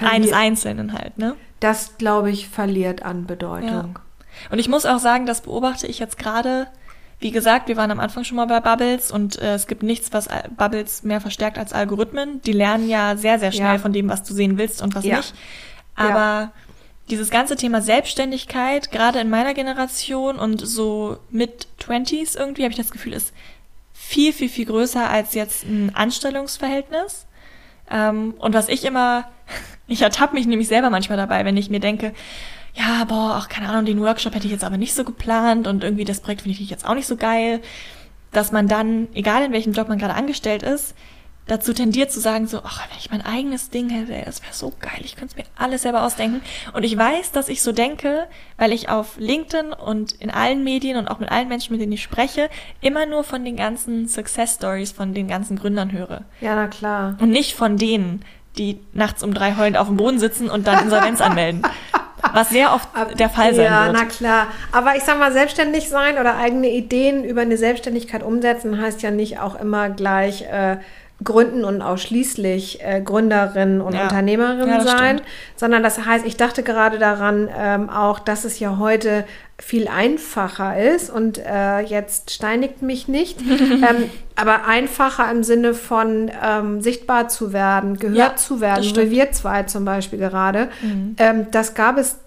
eines Einzelnen halt, ne? Das, glaube ich, verliert an Bedeutung. Ja. Und ich muss auch sagen, das beobachte ich jetzt gerade. Wie gesagt, wir waren am Anfang schon mal bei Bubbles und äh, es gibt nichts, was Bubbles mehr verstärkt als Algorithmen. Die lernen ja sehr, sehr schnell ja. von dem, was du sehen willst und was ja. nicht. Aber dieses ganze Thema Selbstständigkeit, gerade in meiner Generation und so mit 20s irgendwie, habe ich das Gefühl, ist viel, viel, viel größer als jetzt ein Anstellungsverhältnis. Ähm, und was ich immer, ich ertappe mich nämlich selber manchmal dabei, wenn ich mir denke, ja, boah, ach, keine Ahnung, den Workshop hätte ich jetzt aber nicht so geplant und irgendwie das Projekt finde ich jetzt auch nicht so geil, dass man dann, egal in welchem Job man gerade angestellt ist, dazu tendiert zu sagen, so, ach, wenn ich mein eigenes Ding hätte, das wäre so geil, ich könnte es mir alles selber ausdenken. Und ich weiß, dass ich so denke, weil ich auf LinkedIn und in allen Medien und auch mit allen Menschen, mit denen ich spreche, immer nur von den ganzen Success Stories von den ganzen Gründern höre. Ja, na klar. Und nicht von denen, die nachts um drei heulend auf dem Boden sitzen und dann Insolvenz anmelden. Was sehr oft der Fall sein ja, wird. Ja, na klar. Aber ich sag mal, selbstständig sein oder eigene Ideen über eine Selbstständigkeit umsetzen heißt ja nicht auch immer gleich äh, gründen und ausschließlich äh, Gründerin und ja. Unternehmerin ja, sein, stimmt. sondern das heißt, ich dachte gerade daran ähm, auch, dass es ja heute viel einfacher ist und äh, jetzt steinigt mich nicht, [laughs] ähm, aber einfacher im Sinne von ähm, sichtbar zu werden, gehört ja, zu werden, wie wir zwei zum Beispiel gerade. Mhm. Ähm, das gab es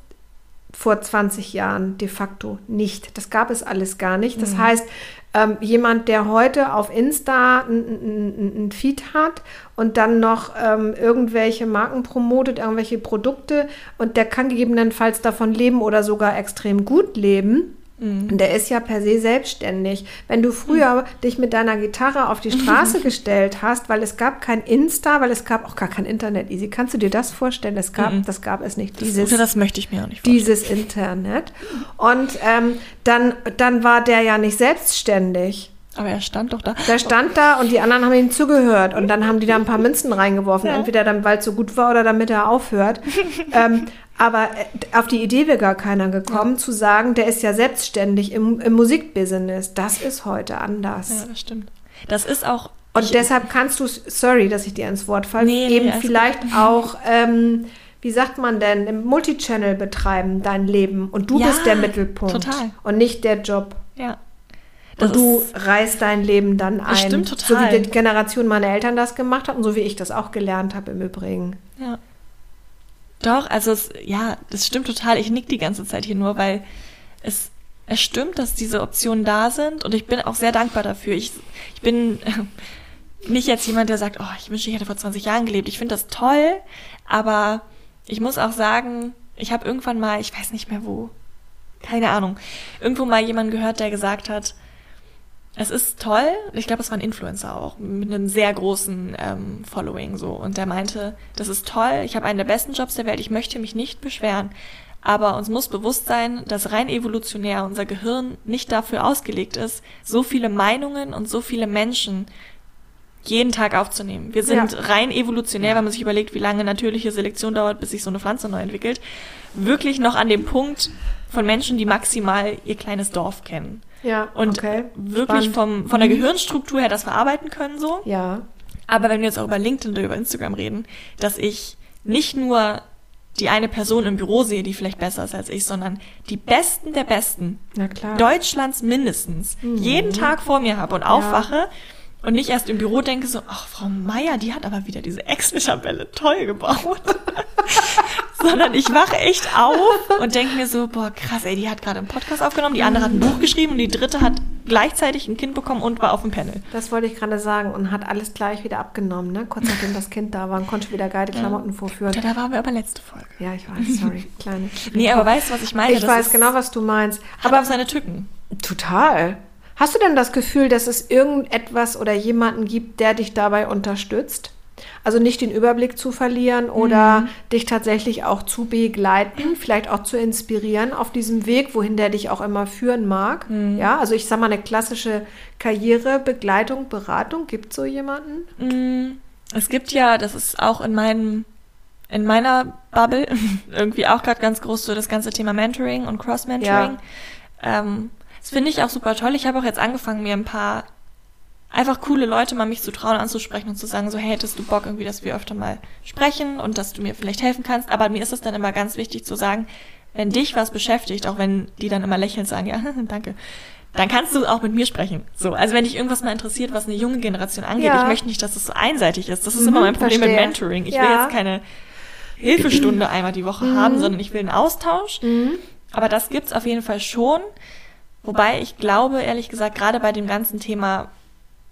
vor 20 Jahren de facto nicht. Das gab es alles gar nicht. Das mhm. heißt, ähm, jemand, der heute auf Insta ein Feed hat und dann noch ähm, irgendwelche Marken promotet, irgendwelche Produkte und der kann gegebenenfalls davon leben oder sogar extrem gut leben. Und der ist ja per se selbstständig. Wenn du früher dich mit deiner Gitarre auf die Straße [laughs] gestellt hast, weil es gab kein Insta, weil es gab auch gar kein Internet easy. Kannst du dir das vorstellen? Das gab, Mhm. das gab es nicht. Das, Dieses, oder das möchte ich mir auch nicht vorstellen. dieses Internet. Und ähm, dann, dann war der ja nicht selbstständig. Aber er stand doch da. Der stand da und die anderen haben ihm zugehört und dann haben die da ein paar Münzen reingeworfen, Ja. entweder dann, weil es so gut war oder damit er aufhört. [laughs] ähm, aber äh, auf die Idee wäre gar keiner gekommen, zu sagen, der ist ja selbstständig im, im Musikbusiness. Das ist heute anders. Ja, das stimmt. Das ist auch. Und ich, deshalb kannst du, sorry, dass ich dir ins Wort falle, Nee, nee, eben alles vielleicht auch, ähm, wie sagt man denn, im Multichannel betreiben, dein Leben. Und du Ja, bist der Mittelpunkt. total. Und nicht der Job. Ja. Und du reißt dein Leben dann ein. Das stimmt So total. wie die Generation meiner Eltern das gemacht hat und so wie ich das auch gelernt habe im Übrigen. Ja. Doch, also es, ja, das stimmt total. Ich nick die ganze Zeit hier nur, weil es, es stimmt, dass diese Optionen da sind und ich bin auch sehr dankbar dafür. Ich, ich bin [laughs] nicht jetzt jemand, der sagt, oh, ich wünschte, ich hätte vor 20 Jahren gelebt. Ich finde das toll, aber ich muss auch sagen, ich habe irgendwann mal, ich weiß nicht mehr wo, keine Ahnung, irgendwo mal jemanden gehört, der gesagt hat, es ist toll. Ich glaube, es war ein Influencer auch mit einem sehr großen ähm, Following so. Und der meinte, das ist toll. Ich habe einen der besten Jobs der Welt. Ich möchte mich nicht beschweren. Aber uns muss bewusst sein, dass rein evolutionär unser Gehirn nicht dafür ausgelegt ist, so viele Meinungen und so viele Menschen jeden Tag aufzunehmen. Wir sind Ja. rein evolutionär, wenn man sich überlegt, wie lange natürliche Selektion dauert, bis sich so eine Pflanze neu entwickelt, wirklich noch an dem Punkt von Menschen, die maximal ihr kleines Dorf kennen. Ja, Und okay. wirklich Spannend. vom, von der Gehirnstruktur her das verarbeiten können so. Ja, Aber wenn wir jetzt auch über LinkedIn oder über Instagram reden, dass ich nicht nur die eine Person im Büro sehe, die vielleicht besser ist als ich, sondern die Besten der Besten na klar. Deutschlands mindestens jeden Tag vor mir habe und aufwache und nicht erst im Büro denke so, ach, Frau Meier, die hat aber wieder diese Excel-Tabelle toll gebaut. [laughs] sondern ich wache echt auf und denke mir so, boah, krass, ey, die hat gerade einen Podcast aufgenommen, die andere hat ein Buch geschrieben und die dritte hat gleichzeitig ein Kind bekommen und war auf dem Panel. Das wollte ich gerade sagen und hat alles gleich wieder abgenommen, ne? Kurz nachdem das Kind da war und konnte wieder geile Klamotten vorführen. Ja, da waren wir aber letzte Folge. Ja, ich weiß, sorry. Kleine. [laughs] Nee, aber weißt du, was ich meine? ich Das weiß genau, was du meinst. Aber seine Tücken. total. Hast du denn das Gefühl, dass es irgendetwas oder jemanden gibt, der dich dabei unterstützt? Also nicht den Überblick zu verlieren oder Mhm. dich tatsächlich auch zu begleiten, vielleicht auch zu inspirieren auf diesem Weg, wohin der dich auch immer führen mag. Mhm. Ja, also ich sag mal eine klassische Karriere, Begleitung, Beratung. Gibt so jemanden? Mm, Es gibt ja, das ist auch in meinem, in meiner Bubble [laughs] irgendwie auch gerade ganz groß so das ganze Thema Mentoring und Cross-Mentoring. Ähm, das finde ich auch super toll. Ich habe auch jetzt angefangen, mir ein paar einfach coole Leute mal mich zu trauen anzusprechen und zu sagen, so hey, hättest du Bock irgendwie, dass wir öfter mal sprechen und dass du mir vielleicht helfen kannst. Aber mir ist es dann immer ganz wichtig zu sagen, wenn dich was beschäftigt, auch wenn die dann immer lächelnd sagen, ja, [laughs] danke, dann kannst du auch mit mir sprechen. So, also wenn dich irgendwas mal interessiert, was eine junge Generation angeht, Ja. ich möchte nicht, dass es so einseitig ist. Das ist Mhm, immer mein Problem mit verstehe. Mentoring. Ich Ja. will jetzt keine Hilfestunde einmal die Woche haben, sondern ich will einen Austausch. Aber das gibt's auf jeden Fall schon. Wobei ich glaube, ehrlich gesagt, gerade bei dem ganzen Thema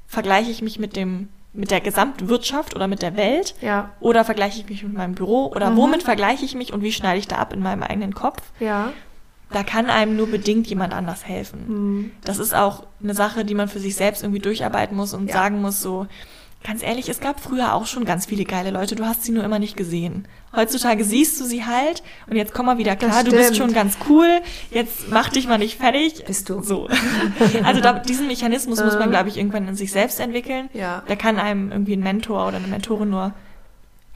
vergleiche ich mich mit dem, mit der Gesamtwirtschaft oder mit der Welt. Ja. Oder vergleiche ich mich mit meinem Büro? Oder womit vergleiche ich mich und wie schneide ich da ab in meinem eigenen Kopf? Ja. Da kann einem nur bedingt jemand anders helfen. Das ist auch eine Sache, die man für sich selbst irgendwie durcharbeiten muss und Ja. sagen muss, so, ganz ehrlich, es gab früher auch schon ganz viele geile Leute, du hast sie nur immer nicht gesehen. Heutzutage siehst du sie halt und jetzt komm mal wieder klar, du bist schon ganz cool, jetzt mach dich mal nicht fertig. Bist du. So. [laughs] Also da, diesen Mechanismus muss man, glaube ich, irgendwann in sich selbst entwickeln. Ja. Da kann einem irgendwie ein Mentor oder eine Mentorin nur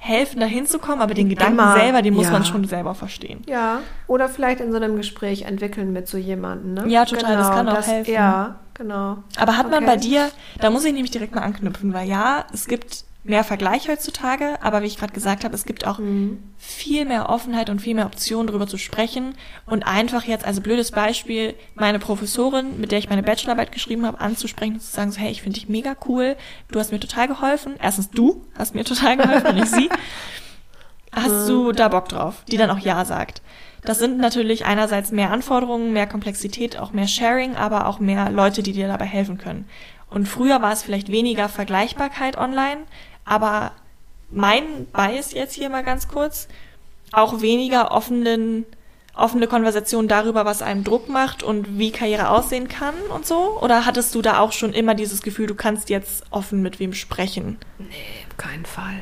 helfen, da hinzukommen, aber den Gedanken Immer. selber, den muss Ja. man schon selber verstehen. Ja, oder vielleicht in so einem Gespräch entwickeln mit so jemandem. Ne? Ja, total, das kann auch helfen. Ja, genau. Aber hat man Okay. bei dir, da muss ich nämlich direkt mal anknüpfen, weil ja, es gibt mehr Vergleich heutzutage, aber wie ich gerade gesagt habe, es gibt auch Mhm. viel mehr Offenheit und viel mehr Optionen, darüber zu sprechen und einfach jetzt, also blödes Beispiel, meine Professorin, mit der ich meine Bachelorarbeit geschrieben habe, anzusprechen und zu sagen, so, hey, ich finde dich mega cool, du hast mir total geholfen. Erstens, du hast mir total geholfen und nicht sie. Hast du da Bock drauf? Die dann auch Ja sagt. Das sind natürlich einerseits mehr Anforderungen, mehr Komplexität, auch mehr Sharing, aber auch mehr Leute, die dir dabei helfen können. Und früher war es vielleicht weniger Vergleichbarkeit online, aber mein Bias jetzt hier mal ganz kurz, auch weniger offenen offene Konversation darüber, was einem Druck macht und wie Karriere aussehen kann und so? Oder hattest du da auch schon immer dieses Gefühl, du kannst jetzt offen mit wem sprechen? Nee, auf keinen Fall.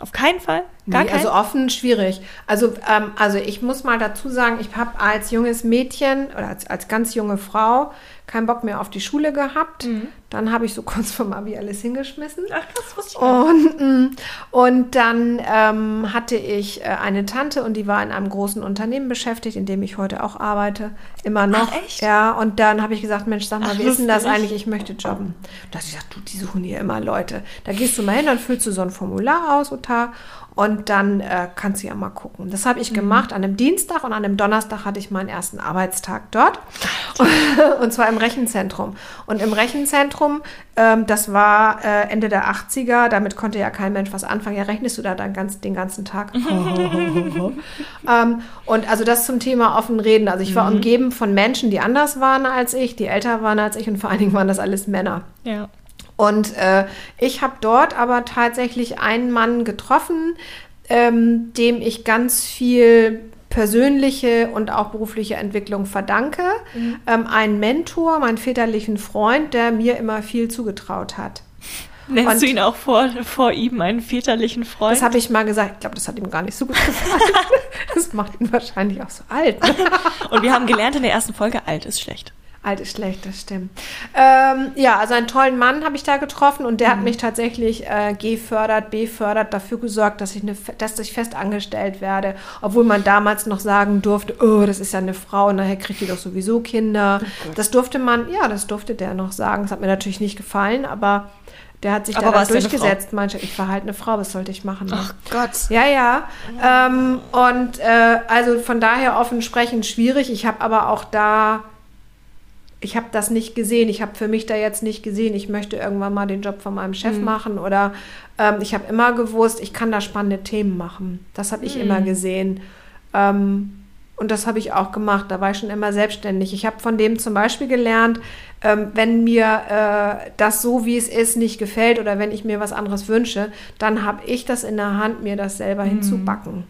Auf keinen Fall? Gar nee, also offen schwierig. Also, ähm, also ich muss mal dazu sagen, ich habe als junges Mädchen oder als, als ganz junge Frau keinen Bock mehr auf die Schule gehabt. Mhm. Dann habe ich so [laughs] kurz vom Abi alles hingeschmissen. Ach, das wusste ich und, mm, und dann ähm, hatte ich äh, eine Tante und die war in einem großen Unternehmen beschäftigt, in dem ich heute auch arbeite. Immer noch. Ach, echt? Ja, und dann habe ich gesagt, Mensch, sag mal, Ach, wie ist denn das eigentlich? Ich möchte jobben. Da habe ich gesagt, du, die suchen hier immer Leute. Da gehst du mal hin, dann füllst du so ein Formular aus, Uta, und dann äh, kannst du ja mal gucken. Das habe ich mhm. gemacht an einem Dienstag und an einem Donnerstag hatte ich meinen ersten Arbeitstag dort. [laughs] und zwar im Rechenzentrum. Und im Rechenzentrum, ähm, das war äh, Ende der 80er, damit konnte ja kein Mensch was anfangen. Ja, rechnest du da dann ganz, den ganzen Tag? [laughs] ähm, und also das zum Thema offen reden. Also ich war mhm. umgeben von Menschen, die anders waren als ich, die älter waren als ich und vor allen Dingen waren das alles Männer. Ja. Und äh, ich habe dort aber tatsächlich einen Mann getroffen, ähm, dem ich ganz viel persönliche und auch berufliche Entwicklung verdanke. Mhm. Ähm, einen Mentor, meinen väterlichen Freund, der mir immer viel zugetraut hat. Nennst und du ihn auch vor, vor ihm einen väterlichen Freund? Das habe ich mal gesagt. Ich glaube, das hat ihm gar nicht so gut gefallen. [laughs] das macht ihn wahrscheinlich auch so alt. und wir haben gelernt in der ersten Folge, alt ist schlecht. Alt ist schlecht, das stimmt. Ähm, ja, also einen tollen Mann habe ich da getroffen und der mhm. hat mich tatsächlich äh, gefördert, befördert, dafür gesorgt, dass ich, eine, dass ich fest angestellt werde. Obwohl man damals noch sagen durfte, oh, das ist ja eine Frau, nachher kriegt die doch sowieso Kinder. Oh das durfte man, ja, das durfte der noch sagen. Das hat mir natürlich nicht gefallen, aber der hat sich aber da durchgesetzt, meinte, ich war halt eine Frau, was sollte ich machen? Ne? Ach Gott. Ja, ja. Ähm, und äh, also von daher offen sprechen schwierig. Ich habe aber auch da ich habe das nicht gesehen. Ich habe für mich da jetzt nicht gesehen, ich möchte irgendwann mal den Job von meinem Chef mhm. machen oder ähm, ich habe immer gewusst, ich kann da spannende Themen machen. Das habe ich mhm. immer gesehen. Ähm, und das habe ich auch gemacht. Da war ich schon immer selbstständig. Ich habe von dem zum Beispiel gelernt, ähm, wenn mir äh, das so, wie es ist, nicht gefällt oder wenn ich mir was anderes wünsche, dann habe ich das in der Hand, mir das selber mhm. hinzubacken.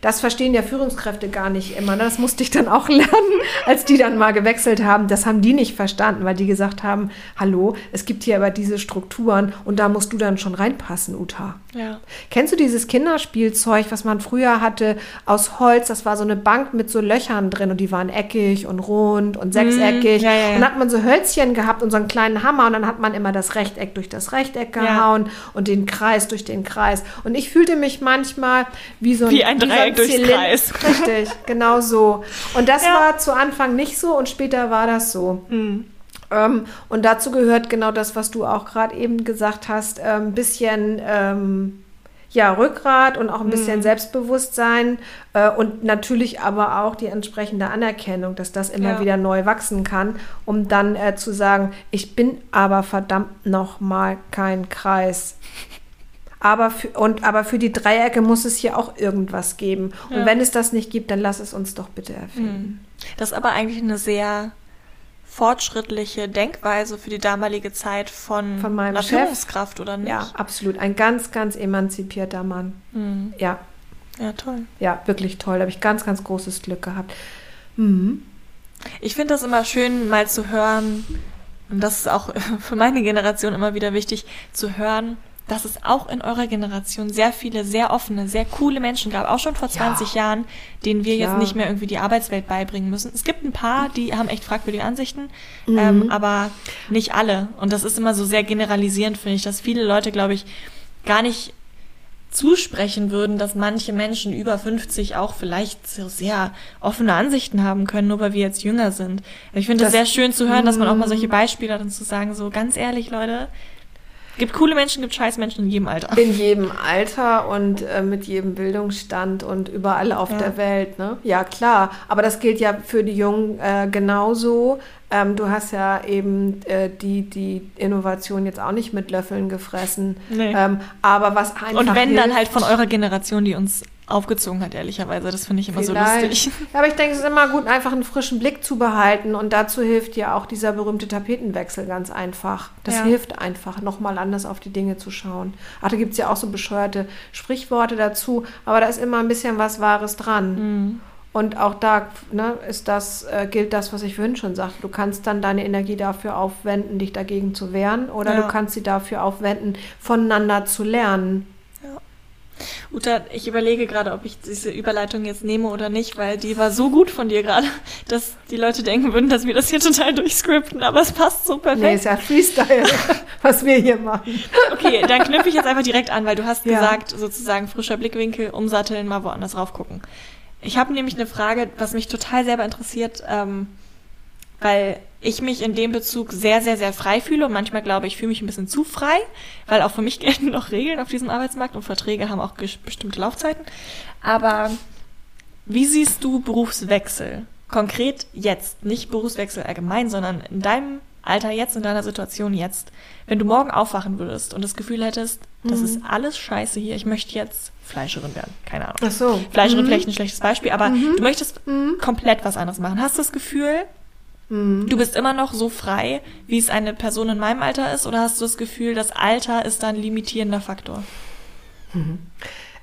Das verstehen ja Führungskräfte gar nicht immer. Ne? Das musste ich dann auch [laughs] lernen, als die dann mal gewechselt haben. Das haben die nicht verstanden, weil die gesagt haben, hallo, es gibt hier aber diese Strukturen und da musst du dann schon reinpassen, Uta. Ja. Kennst du dieses Kinderspielzeug, was man früher hatte aus Holz? Das war so eine Bank mit so Löchern drin und die waren eckig und rund und sechseckig. Mm, ja, ja, ja. Und dann hat man so Hölzchen gehabt und so einen kleinen Hammer und dann hat man immer das Rechteck durch das Rechteck gehauen und den Kreis durch den Kreis. Und ich fühlte mich manchmal wie so ein, wie ein Dreieck durchs Kreis. [laughs] Richtig, genau so. Und das war zu Anfang nicht so und später war das so. Mm. Ähm, und dazu gehört genau das, was du auch gerade eben gesagt hast, ein ähm, bisschen ähm, ja, Rückgrat und auch ein bisschen mhm. Selbstbewusstsein äh, und natürlich aber auch die entsprechende Anerkennung, dass das immer ja. wieder neu wachsen kann, um dann äh, zu sagen, ich bin aber verdammt noch mal kein Kreis. Aber für, und, aber für die Dreiecke muss es hier auch irgendwas geben. Und ja. wenn es das nicht gibt, dann lass es uns doch bitte erfinden. Mhm. Das ist aber eigentlich eine sehr fortschrittliche Denkweise für die damalige Zeit von, von meinem einer Chef. Führungskraft, oder nicht? Ja, absolut. Ein ganz, ganz emanzipierter Mann. Mhm. Ja. Ja, toll. Ja, wirklich toll. Da habe ich ganz, ganz großes Glück gehabt. Mhm. Ich finde das immer schön, mal zu hören, und das ist auch [laughs] für meine Generation immer wieder wichtig, zu hören, dass es auch in eurer Generation sehr viele, sehr offene, sehr coole Menschen gab, auch schon vor 20 ja. Jahren, denen wir ja. jetzt nicht mehr irgendwie die Arbeitswelt beibringen müssen. Es gibt ein paar, die haben echt fragwürdige Ansichten, mhm. ähm, aber nicht alle. Und das ist immer so sehr generalisierend, finde ich, dass viele Leute, glaube ich, gar nicht zusprechen würden, dass manche Menschen über 50 auch vielleicht so sehr offene Ansichten haben können, nur weil wir jetzt jünger sind. Ich finde es sehr schön zu hören, dass man auch mal solche mhm. Beispiele hat und zu sagen, so ganz ehrlich, Leute, Gibt coole Menschen, gibt scheiß Menschen in jedem Alter. In jedem Alter und äh, mit jedem Bildungsstand und überall auf ja. der Welt. Ne? Ja, klar. Aber das gilt ja für die Jungen äh, genauso. Ähm, du hast ja eben äh, die, die Innovation jetzt auch nicht mit Löffeln gefressen. Nee. Ähm, aber was einfach. Und wenn hilft, dann halt von eurer Generation, die uns aufgezogen hat, ehrlicherweise. Das finde ich immer Vielleicht. so lustig. Ja, aber ich denke, es ist immer gut, einfach einen frischen Blick zu behalten. Und dazu hilft ja auch dieser berühmte Tapetenwechsel ganz einfach. Das ja. hilft einfach, nochmal anders auf die Dinge zu schauen. Ach, da gibt es ja auch so bescheuerte Sprichworte dazu, aber da ist immer ein bisschen was Wahres dran. Mhm. Und auch da ne, ist das, äh, gilt das, was ich vorhin schon sagte. Du kannst dann deine Energie dafür aufwenden, dich dagegen zu wehren, oder Ja. du kannst sie dafür aufwenden, voneinander zu lernen. Uta, ich überlege gerade, ob ich diese Überleitung jetzt nehme oder nicht, weil die war so gut von dir gerade, dass die Leute denken würden, dass wir das hier total durchscripten, aber es passt so Nee, perfekt. ist ja Freestyle, [laughs] was wir hier machen. Okay, dann knüpfe ich jetzt einfach direkt an, weil du hast Ja. gesagt, sozusagen frischer Blickwinkel, umsatteln, mal woanders raufgucken. Ich habe nämlich eine Frage, was mich total selber interessiert, ähm, weil ich mich in dem Bezug sehr, sehr, sehr frei fühle und manchmal glaube ich, fühle mich ein bisschen zu frei, weil auch für mich [laughs] gelten noch Regeln auf diesem Arbeitsmarkt und Verträge haben auch bestimmte Laufzeiten. Aber wie siehst du Berufswechsel? Konkret jetzt, nicht Berufswechsel allgemein, sondern in deinem Alter jetzt, in deiner Situation jetzt. Wenn du morgen aufwachen würdest und das Gefühl hättest, das ist alles scheiße hier, ich möchte jetzt Fleischerin werden. Keine Ahnung. Ach so. Fleischerin vielleicht ein schlechtes Beispiel, aber du möchtest komplett was anderes machen. Hast du das Gefühl, du bist immer noch so frei, wie es eine Person in meinem Alter ist, oder hast du das Gefühl, das Alter ist da ein limitierender Faktor?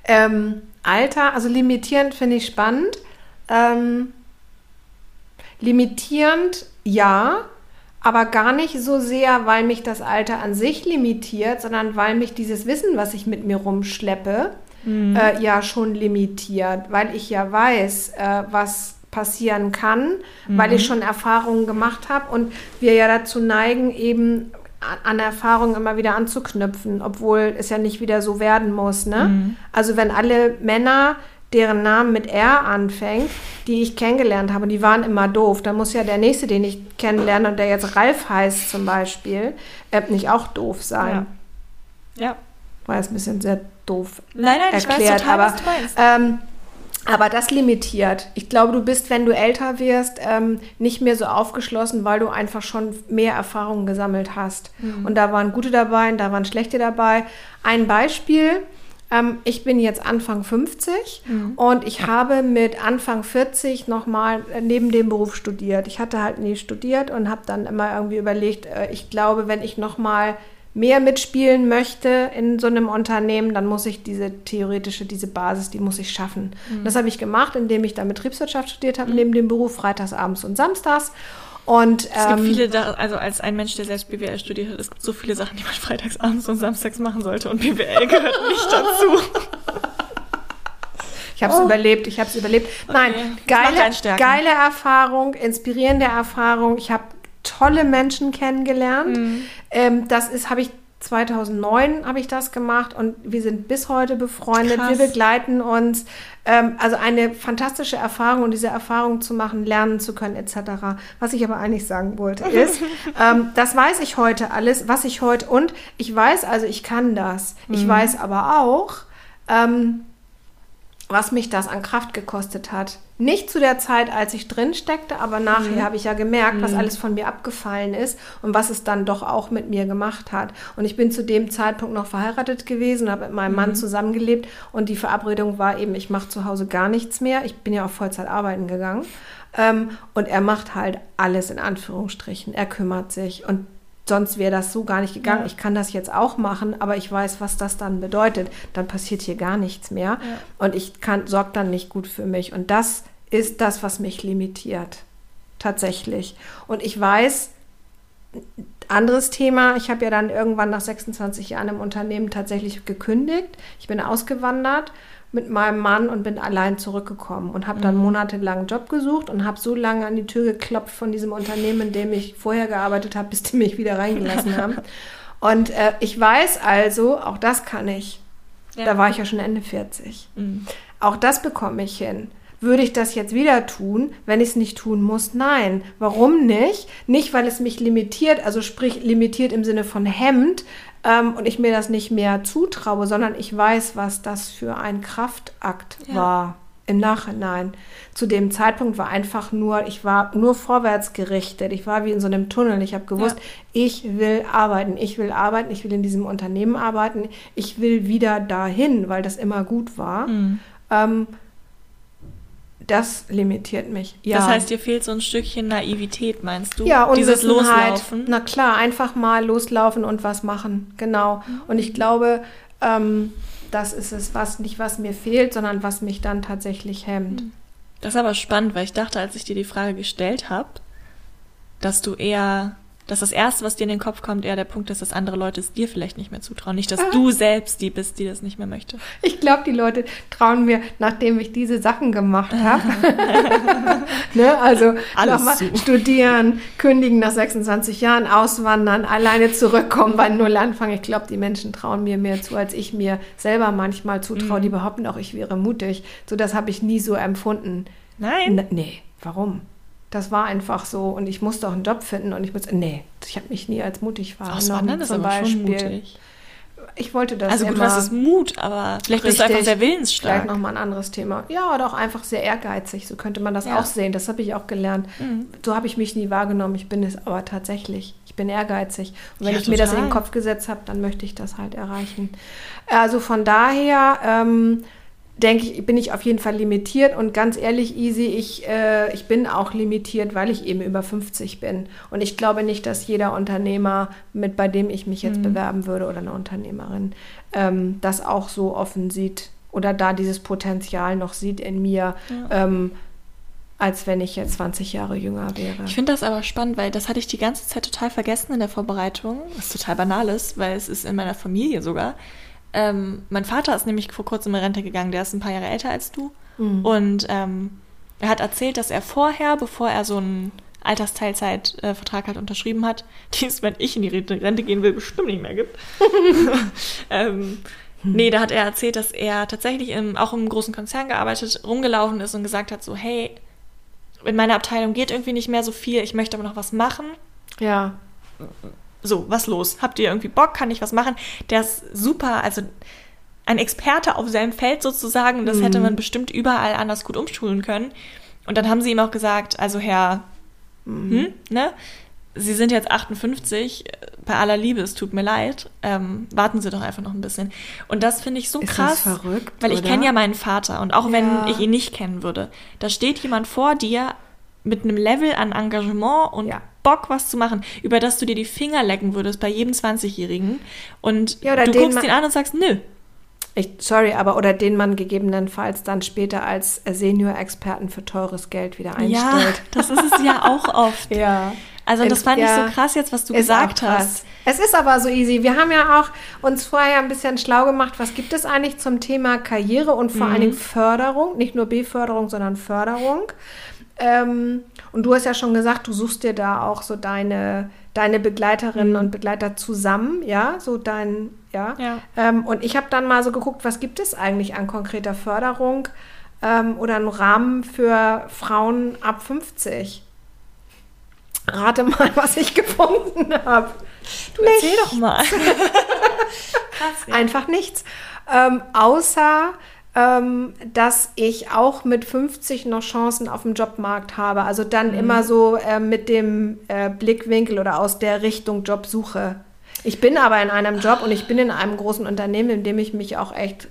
Ähm, Alter, also limitierend finde ich spannend. Ähm, limitierend, ja, aber gar nicht so sehr, weil mich das Alter an sich limitiert, sondern weil mich dieses Wissen, was ich mit mir rumschleppe, äh, ja schon limitiert, weil ich ja weiß, äh, was passieren kann, weil ich schon Erfahrungen gemacht habe und wir ja dazu neigen, eben an- Erfahrungen immer wieder anzuknüpfen, obwohl es ja nicht wieder so werden muss. Ne? Also wenn alle Männer, deren Namen mit R anfängt, die ich kennengelernt habe, die waren immer doof, dann muss ja der nächste, den ich kennenlerne und der jetzt Ralf heißt zum Beispiel, äh, nicht auch doof sein. Ja. War jetzt ein bisschen sehr doof Nein, nein, ich erklärt, weiß total, aber, was du meinst. ähm, aber das limitiert. Ich glaube, du bist, wenn du älter wirst, ähm, nicht mehr so aufgeschlossen, weil du einfach schon mehr Erfahrungen gesammelt hast. Mhm. Und da waren gute dabei und da waren schlechte dabei. Ein Beispiel. Ähm, ich bin jetzt Anfang 50 Mhm. und ich habe mit Anfang 40 nochmal neben dem Beruf studiert. Ich hatte halt nie studiert und habe dann immer irgendwie überlegt, äh, ich glaube, wenn ich nochmal mehr mitspielen möchte in so einem Unternehmen, dann muss ich diese theoretische, diese Basis, die muss ich schaffen. Das habe ich gemacht, indem ich dann Betriebswirtschaft studiert habe, neben dem Beruf, freitags, abends und samstags. Und Es gibt ähm, viele, da, also als ein Mensch, der selbst BWL studiert hat, es gibt so viele Sachen, die man [laughs] freitags, abends und samstags machen sollte und BWL gehört nicht [laughs] dazu. Ich habe es überlebt, ich habe es überlebt. Nein, macht geile, geile Erfahrung, inspirierende Erfahrung. Ich habe tolle Menschen kennengelernt. Mhm. Ähm, das ist, habe ich 2009 habe ich das gemacht und wir sind bis heute befreundet. Krass. Wir begleiten uns. Ähm, also eine fantastische Erfahrung und diese Erfahrung zu machen, lernen zu können etc. Was ich aber eigentlich sagen wollte ist, [laughs] ähm, das weiß ich heute alles, was ich heute und ich weiß also, ich kann das. Ich Mhm. weiß aber auch, ähm, was mich das an Kraft gekostet hat. Nicht zu der Zeit, als ich drin steckte, aber nachher Mhm. habe ich ja gemerkt, was alles von mir abgefallen ist und was es dann doch auch mit mir gemacht hat. Und ich bin zu dem Zeitpunkt noch verheiratet gewesen, habe mit meinem Mhm. Mann zusammengelebt und die Verabredung war eben, ich mache zu Hause gar nichts mehr. Ich bin ja auf Vollzeit arbeiten gegangen. Ähm, und er macht halt alles in Anführungsstrichen. Er kümmert sich und sonst wäre das so gar nicht gegangen. Ja. Ich kann das jetzt auch machen, aber ich weiß, was das dann bedeutet. Dann passiert hier gar nichts mehr und ich kann sorgt dann nicht gut für mich und das ist das, was mich limitiert. Tatsächlich. Und ich weiß, anderes Thema, ich habe ja dann irgendwann nach 26 Jahren im Unternehmen tatsächlich gekündigt. Ich bin ausgewandert mit meinem Mann und bin allein zurückgekommen und habe dann monatelang einen Job gesucht und habe so lange an die Tür geklopft von diesem Unternehmen, in dem ich vorher gearbeitet habe, bis die mich wieder reingelassen haben. [laughs] Und äh, ich weiß also, auch das kann ich. Ja. Da war ich ja schon Ende 40. Mhm. Auch das bekomme ich hin. Würde ich das jetzt wieder tun, wenn ich es nicht tun muss? Nein. Warum nicht? Nicht, weil es mich limitiert, also sprich limitiert im Sinne von hemmt ähm, und ich mir das nicht mehr zutraue, sondern ich weiß, was das für ein Kraftakt Ja. war im Nachhinein. Zu dem Zeitpunkt war einfach nur, ich war nur vorwärts gerichtet. Ich war wie in so einem Tunnel. Ich habe gewusst, ich will arbeiten, ich will arbeiten, ich will in diesem Unternehmen arbeiten, ich will wieder dahin, weil das immer gut war. Mhm. Ähm, das limitiert mich. Ja. Das heißt, dir fehlt so ein Stückchen Naivität, meinst du? ja, Dieses Unwissenheit. Loslaufen. Na klar, einfach mal loslaufen und was machen. Genau. Und ich glaube, ähm, das ist es, was nicht was mir fehlt, sondern was mich dann tatsächlich hemmt. Das ist aber spannend, weil ich dachte, als ich dir die Frage gestellt habe, dass du eher dass das Erste, was dir in den Kopf kommt, eher der Punkt ist, dass andere Leute es dir vielleicht nicht mehr zutrauen. Nicht, dass du selbst die bist, die das nicht mehr möchte. Ich glaube, die Leute trauen mir, nachdem ich diese Sachen gemacht habe. [laughs] ne? Also nochmal studieren, kündigen nach 26 Jahren, auswandern, alleine zurückkommen, bei Null anfangen. Ich glaube, die Menschen trauen mir mehr zu, als ich mir selber manchmal zutraue. Mhm. Die behaupten auch, ich wäre mutig. So, das habe ich nie so empfunden. Nein? N nee, warum? Das war einfach so und ich musste auch einen Job finden und ich musste, nee, ich habe mich nie als mutig wahrgenommen. Das zum aber Beispiel. Ich wollte das Also gut, immer. das ist Mut, aber vielleicht richtig, bist du einfach sehr willensstark. Vielleicht nochmal ein anderes Thema. Ja, oder auch einfach sehr ehrgeizig, so könnte man das ja. auch sehen. Das habe ich auch gelernt. Mhm. So habe ich mich nie wahrgenommen. Ich bin es aber tatsächlich. Ich bin ehrgeizig. Und wenn ja, ich total. mir das in den Kopf gesetzt habe, dann möchte ich das halt erreichen. Also von daher... Ähm, denke ich, bin ich auf jeden Fall limitiert und ganz ehrlich, Easy, ich, äh, ich bin auch limitiert, weil ich eben über 50 bin. Und ich glaube nicht, dass jeder Unternehmer, mit bei dem ich mich jetzt mhm. bewerben würde oder eine Unternehmerin, ähm, das auch so offen sieht oder da dieses Potenzial noch sieht in mir. Ja. Ähm, als wenn ich jetzt 20 Jahre jünger wäre. Ich finde das aber spannend, weil das hatte ich die ganze Zeit total vergessen in der Vorbereitung, was total banal ist, weil es ist in meiner Familie sogar. Ähm, mein Vater ist nämlich vor kurzem in Rente gegangen, der ist ein paar Jahre älter als du. Mhm. Und ähm, er hat erzählt, dass er vorher, bevor er so einen Altersteilzeitvertrag halt unterschrieben hat, [laughs] die es, wenn ich in die Rente gehen will, bestimmt nicht mehr gibt. [laughs] ähm, hm. Nee, da hat er erzählt, dass er tatsächlich im, auch im großen Konzern gearbeitet, rumgelaufen ist und gesagt hat, so, hey, in meiner Abteilung geht irgendwie nicht mehr so viel, ich möchte aber noch was machen. Ja so, was los? Habt ihr irgendwie Bock? Kann ich was machen? Der ist super, also ein Experte auf seinem Feld sozusagen. Das mhm. hätte man bestimmt überall anders gut umschulen können. Und dann haben sie ihm auch gesagt, also Herr, mhm. hm, ne? Sie sind jetzt 58, bei aller Liebe, es tut mir leid, ähm, warten Sie doch einfach noch ein bisschen. Und das finde ich so Ist krass, das verrückt, weil ich kenne ja meinen Vater und auch ja. wenn ich ihn nicht kennen würde, da steht jemand vor dir mit einem Level an Engagement und ja. Bock, was zu machen, über das du dir die Finger lecken würdest bei jedem 20-Jährigen. Und ja, du guckst ihn an und sagst, nö. Ich, sorry, aber oder den man gegebenenfalls dann später als Senior-Experten für teures Geld wieder einstellt. Ja, [laughs] das ist es ja auch oft. [laughs] ja. Also das fand ja, ich so krass jetzt, was du gesagt hast. Es ist aber so easy. Wir haben ja auch uns vorher ein bisschen schlau gemacht, was gibt es eigentlich zum Thema Karriere und vor mhm. allen Dingen Förderung, nicht nur Beförderung, sondern Förderung. Ähm, und du hast ja schon gesagt, du suchst dir da auch so deine, deine Begleiterinnen mhm. und Begleiter zusammen, ja, so dein, ja. ja. Ähm, und ich habe dann mal so geguckt, was gibt es eigentlich an konkreter Förderung ähm, oder einen Rahmen für Frauen ab 50? Rate mal, [laughs] was ich gefunden habe. Du nichts. erzähl doch mal. [laughs] Krass, ja. Einfach nichts. Ähm, außer ähm, dass ich auch mit 50 noch Chancen auf dem Jobmarkt habe. Also dann mhm. immer so äh, mit dem äh, Blickwinkel oder aus der Richtung Jobsuche. Ich bin aber in einem Job und ich bin in einem großen Unternehmen, in dem ich mich auch echt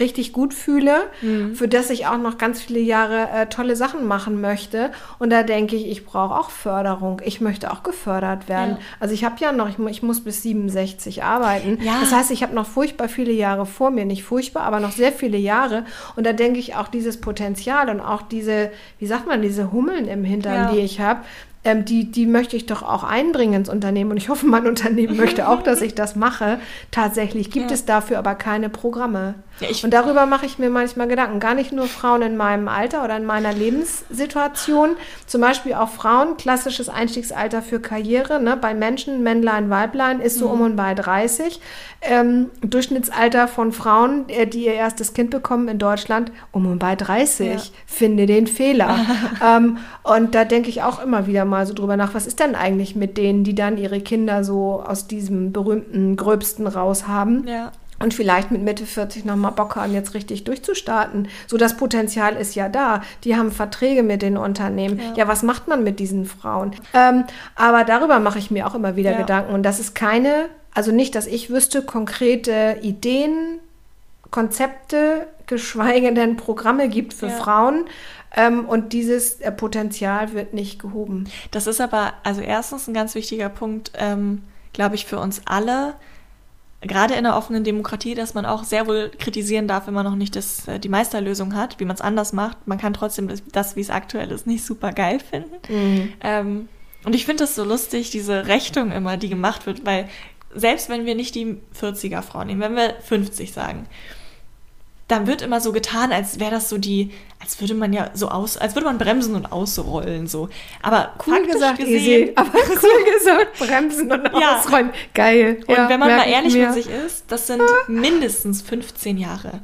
richtig gut fühle, mhm. für das ich auch noch ganz viele Jahre äh, tolle Sachen machen möchte. Und da denke ich, ich brauche auch Förderung. Ich möchte auch gefördert werden. Ja. Also ich habe ja noch, ich, ich, muss bis 67 arbeiten. Ja. Das heißt, ich habe noch furchtbar viele Jahre vor mir. Nicht furchtbar, aber noch sehr viele Jahre. Und da denke ich auch dieses Potenzial und auch diese, wie sagt man, diese Hummeln im Hintern, ja. die ich habe, ähm, die, die möchte ich doch auch einbringen ins Unternehmen. Und ich hoffe, mein Unternehmen möchte auch, dass ich das mache. Tatsächlich gibt ja. es dafür aber keine Programme. Ja, und darüber mache ich mir manchmal Gedanken. Gar nicht nur Frauen in meinem Alter oder in meiner Lebenssituation, zum Beispiel auch Frauen, klassisches Einstiegsalter für Karriere. Ne? Bei Menschen, Männlein, Weiblein, ist so mhm. um und bei 30. Ähm, Durchschnittsalter von Frauen, äh, die ihr erstes Kind bekommen in Deutschland, um und bei 30. Ja. Finde den Fehler. [laughs] ähm, und da denke ich auch immer wieder mal so drüber nach, was ist denn eigentlich mit denen, die dann ihre Kinder so aus diesem berühmten Gröbsten raus haben? Ja und vielleicht mit Mitte 40 nochmal Bock haben, jetzt richtig durchzustarten. So das Potenzial ist ja da. Die haben Verträge mit den Unternehmen. Ja, ja was macht man mit diesen Frauen? Ähm, aber darüber mache ich mir auch immer wieder ja. Gedanken. Und das ist keine, also nicht, dass ich wüsste, konkrete Ideen, Konzepte, geschweige denn Programme gibt für ja. Frauen. Ähm, und dieses äh, Potenzial wird nicht gehoben. Das ist aber, also erstens ein ganz wichtiger Punkt, ähm, glaube ich, für uns alle gerade in einer offenen Demokratie, dass man auch sehr wohl kritisieren darf, wenn man noch nicht das, äh, die Meisterlösung hat, wie man es anders macht. Man kann trotzdem das, das wie es aktuell ist, nicht super geil finden. Mhm. Ähm, und ich finde das so lustig, diese Rechnung immer, die gemacht wird, weil selbst wenn wir nicht die 40er Frau nehmen, wenn wir 50 sagen, dann wird immer so getan, als wäre das so die, als würde man ja so aus, als würde man bremsen und ausrollen so. Aber Cool gesagt, gesehen, easy. [laughs] Aber cool [laughs] gesagt, bremsen und Ja. ausräumen. Geil. Und Ja, wenn man mal ich ehrlich mit sich ist, das sind mindestens 15 Jahre.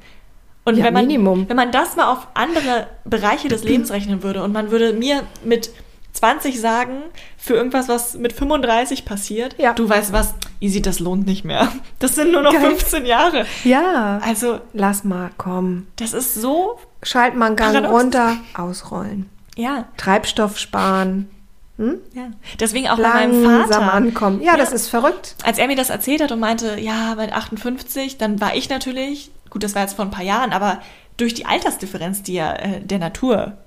Und Ja, wenn man, Minimum. wenn man das mal auf andere Bereiche des [clears throat] Lebens rechnen würde und man würde mir mit 20 sagen, für irgendwas, was mit 35 passiert, Ja. du weißt was, easy, das lohnt nicht mehr. Das sind nur noch Geil. 15 Jahre. Ja. Also, Lass mal, komm. das ist so, Schalt mal einen Gang Paradox. runter, ausrollen. ja, Treibstoff sparen. Hm? ja. Deswegen auch bei meinem Langsam Vater. ankommen. Ja, das ist verrückt. als er mir das erzählt hat und meinte, ja, mit 58, dann war ich natürlich, gut, das war jetzt vor ein paar Jahren, aber durch die Altersdifferenz, die ja äh, der Natur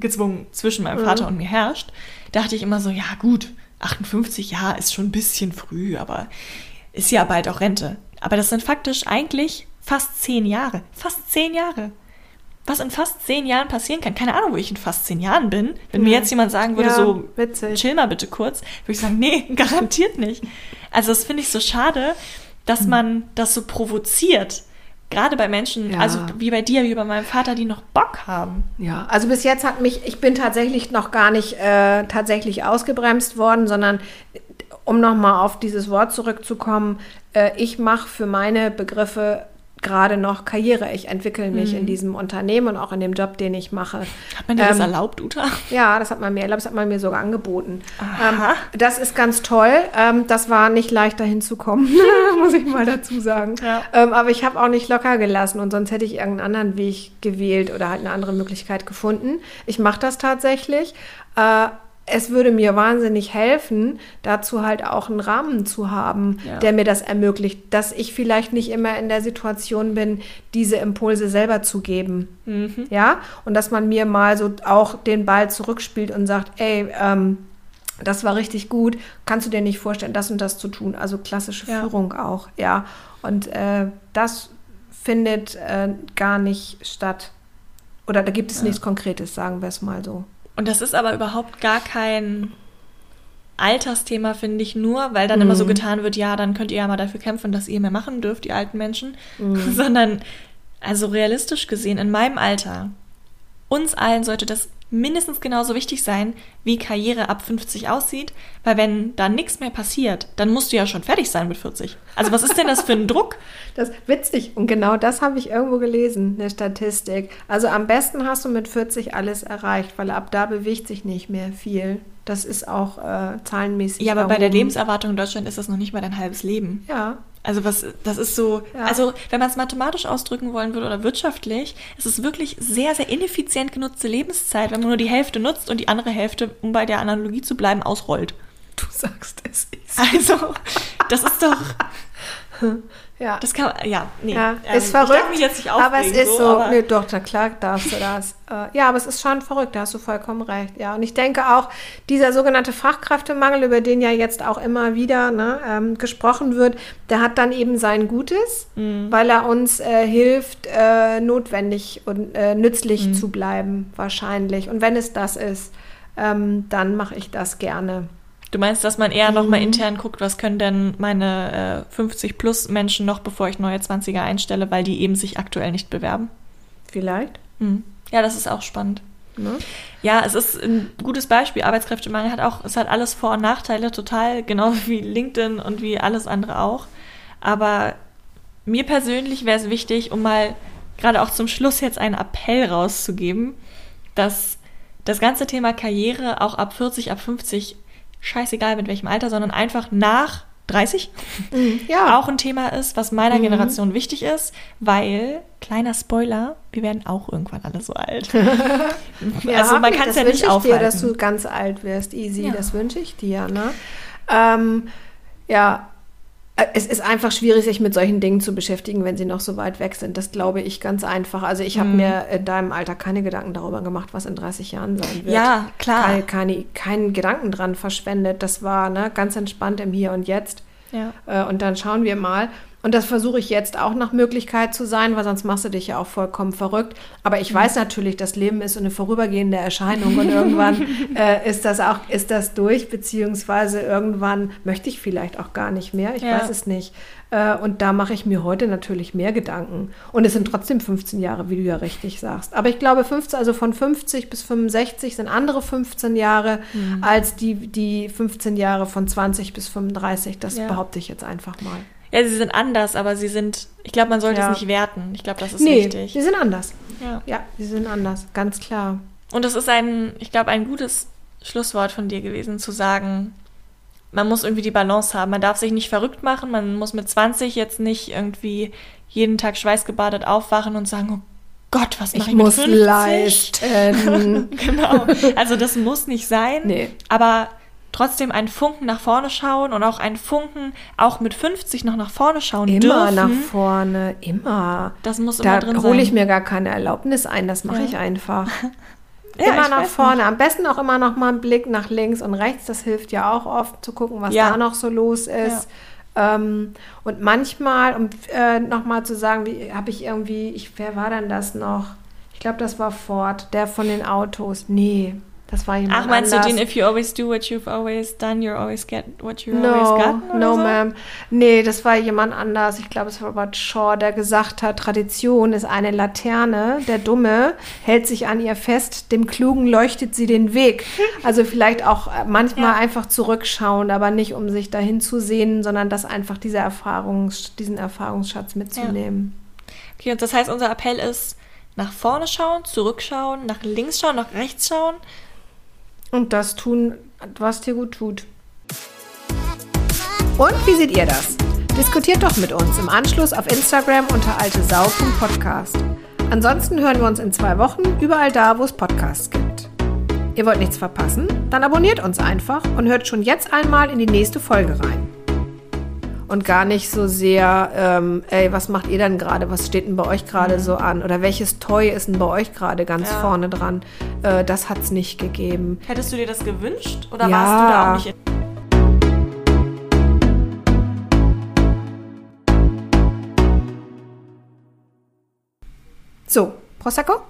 gezwungen zwischen meinem Vater und mir herrscht, dachte ich immer so, ja gut, 58, ja, ist schon ein bisschen früh, aber ist ja bald auch Rente. Aber das sind faktisch eigentlich fast zehn Jahre. Fast zehn Jahre. Was in fast zehn Jahren passieren kann. Keine Ahnung, wo ich in fast zehn Jahren bin. Wenn mir Ja. jetzt jemand sagen würde, Ja, so, witzig. chill mal bitte kurz, würde ich sagen, nee, [laughs] garantiert nicht. Also das finde ich so schade, dass Hm. man das so provoziert. Gerade bei Menschen, Ja. also wie bei dir, wie bei meinem Vater, die noch Bock haben. Ja, also bis jetzt hat mich, ich bin tatsächlich noch gar nicht äh, tatsächlich ausgebremst worden, sondern äh, um nochmal auf dieses Wort zurückzukommen, äh, ich mache für meine Begriffe gerade noch Karriere. Ich entwickle mich Mhm. in diesem Unternehmen und auch in dem Job, den ich mache. Hat man dir das Ähm, erlaubt, Uta? Ja, das hat man mir erlaubt, das hat man mir sogar angeboten. Ähm, das ist ganz toll. Ähm, das war nicht leicht, dahin zu kommen, [laughs] muss ich mal dazu sagen. Ja. Ähm, aber ich habe auch nicht locker gelassen und sonst hätte ich irgendeinen anderen Weg gewählt oder halt eine andere Möglichkeit gefunden. Ich mache das tatsächlich. Äh, es würde mir wahnsinnig helfen, dazu halt auch einen Rahmen zu haben, Ja. der mir das ermöglicht, dass ich vielleicht nicht immer in der Situation bin, diese Impulse selber zu geben. Mhm. Ja, und dass man mir mal so auch den Ball zurückspielt und sagt, ey, ähm, das war richtig gut, kannst du dir nicht vorstellen, das und das zu tun? Also klassische Ja. Führung auch, ja. Und äh, das findet äh, gar nicht statt. Oder da gibt es nichts Konkretes, sagen wir es mal so. Und das ist aber überhaupt gar kein Altersthema, finde ich nur, weil dann immer Mhm. so getan wird, ja, dann könnt ihr ja mal dafür kämpfen, dass ihr mehr machen dürft, die alten Menschen. Mhm. [laughs] Sondern, also realistisch gesehen, in meinem Alter, uns allen sollte das mindestens genauso wichtig sein, wie Karriere ab 50 aussieht, weil wenn da nichts mehr passiert, dann musst du ja schon fertig sein mit 40. Also was ist denn das für ein Druck? [laughs] Das ist witzig. Und genau das habe ich irgendwo gelesen, eine Statistik. Also am besten hast du mit 40 alles erreicht, weil ab da bewegt sich nicht mehr viel. Das ist auch äh, zahlenmäßig. Ja, aber bei der. Lebenserwartung in Deutschland ist das noch nicht mal dein halbes Leben. Ja, Also was, das ist so, Ja. also wenn man es mathematisch ausdrücken wollen würde oder wirtschaftlich, es ist wirklich sehr, sehr ineffizient genutzte Lebenszeit, wenn man nur die Hälfte nutzt und die andere Hälfte, um bei der Analogie zu bleiben, ausrollt. du sagst es ist. Also, das ist doch, [laughs] Ja. das kann, ja, nee. Ja, ähm, ist Ich darf verrückt, mich jetzt nicht aber es aufregen, ist so, aber- nee, doch, na klar darfst du das. [laughs] Äh, ja, aber es ist schon verrückt, da hast du vollkommen recht. Ja, und ich denke auch, dieser sogenannte Fachkräftemangel, über den ja jetzt auch immer wieder ne, ähm, gesprochen wird, der hat dann eben sein Gutes, Mhm. weil er uns äh, hilft, äh, notwendig und äh, nützlich Mhm. zu bleiben, wahrscheinlich. Und wenn es das ist, ähm, dann mache ich das gerne. Du meinst, dass man eher noch Mhm. mal intern guckt, was können denn meine äh, 50 plus Menschen noch, bevor ich neue 20er einstelle, weil die eben sich aktuell nicht bewerben? Vielleicht. Hm. Ja, das ist auch spannend. Ne? Ja, es ist ein gutes Beispiel. Arbeitskräftemangel hat auch, es hat alles Vor- und Nachteile, total, genauso [laughs] wie LinkedIn und wie alles andere auch. Aber mir persönlich wäre es wichtig, um mal gerade auch zum Schluss jetzt einen Appell rauszugeben, dass das ganze Thema Karriere auch ab 40, ab 50, scheißegal mit welchem Alter, sondern einfach nach 30 Ja. auch ein Thema ist, was meiner Mhm. Generation wichtig ist, weil, kleiner Spoiler, wir werden auch irgendwann alle so alt. [laughs] also man kann es ja das nicht wünsche ich aufhalten. dir, dass du ganz alt wirst, easy. Ja. Das wünsche ich dir. Ne? Ähm, ja, es ist einfach schwierig, sich mit solchen Dingen zu beschäftigen, wenn sie noch so weit weg sind. Das glaube ich ganz einfach. Also ich habe Mhm. mir in deinem Alter keine Gedanken darüber gemacht, was in 30 Jahren sein wird. Ja, klar. Keine, keine, keinen Gedanken dran verschwendet. Das war ne, ganz entspannt im Hier und Jetzt. ja. Äh, und dann schauen wir mal. Und das versuche ich jetzt auch nach Möglichkeit zu sein, weil sonst machst du dich ja auch vollkommen verrückt. Aber ich weiß natürlich, das Leben ist eine vorübergehende Erscheinung und irgendwann [laughs] äh, ist das auch, ist das durch, beziehungsweise irgendwann möchte ich vielleicht auch gar nicht mehr. Ich Ja. weiß es nicht. Äh, und da mache ich mir heute natürlich mehr Gedanken. Und es sind trotzdem 15 Jahre, wie du ja richtig sagst. Aber ich glaube, 15, also von 50 bis 65 sind andere 15 Jahre als die, die 15 Jahre von 20 bis 35. Das Ja. behaupte ich jetzt einfach mal. Ja, sie sind anders, aber sie sind, ich glaube, man sollte Ja. es nicht werten. Ich glaube, das ist nee, wichtig. die sind anders. Ja. Ja, die sind anders, ganz klar. Und es ist ein, ich glaube, ein gutes Schlusswort von dir gewesen, zu sagen, man muss irgendwie die Balance haben. Man darf sich nicht verrückt machen. Man muss mit 20 jetzt nicht irgendwie jeden Tag schweißgebadet aufwachen und sagen, oh Gott, was mache Ich ich, mit muss 50? leisten. [laughs] genau. Also das muss nicht sein. Nee. Aber trotzdem einen Funken nach vorne schauen und auch einen Funken auch mit 50 noch nach vorne schauen Immer dürfen. nach vorne, immer. Das muss immer Da drin sein. hole ich mir gar keine Erlaubnis ein, das mache Ja. ich einfach. [laughs] Ja, immer ich nach vorne. Am besten auch immer noch mal einen Blick nach links und rechts. Das hilft ja auch oft zu gucken, was Ja. da noch so los ist. Ähm, und manchmal, um äh, nochmal zu sagen, wie habe ich irgendwie, ich, wer war denn das noch? Ich glaube, das war Ford, der von den Autos. Nee, das war jemand Ach, meinst anders. du den, if you always do what you've always done, you always get what you No, always got? no, so? ma'am. Nee, das war jemand anders. Ich glaube, es war Robert Shaw, der gesagt hat, Tradition ist eine Laterne. Der Dumme hält sich an ihr fest, dem Klugen leuchtet sie den Weg. Also vielleicht auch äh, manchmal Ja. einfach zurückschauen, aber nicht um sich dahin zu sehnen, sondern das einfach diese Erfahrungs, diesen Erfahrungsschatz mitzunehmen. Okay, und das heißt, unser Appell ist, nach vorne schauen, zurückschauen, nach links schauen, nach rechts schauen. Und das tun, was dir gut tut. Und wie seht ihr das? Diskutiert doch mit uns im Anschluss auf Instagram unter altesau.podcast. Ansonsten hören wir uns in zwei Wochen überall da, wo es Podcasts gibt. Ihr wollt nichts verpassen? Dann abonniert uns einfach und hört schon jetzt einmal in die nächste Folge rein. Und gar nicht so sehr, ähm, ey, was macht ihr denn gerade? Was steht denn bei euch gerade so an? Oder welches Toy ist denn bei euch gerade ganz Ja. vorne dran? Äh, das hat es nicht gegeben. Hättest du dir das gewünscht oder Ja. warst du da auch nicht? So, Prosecco?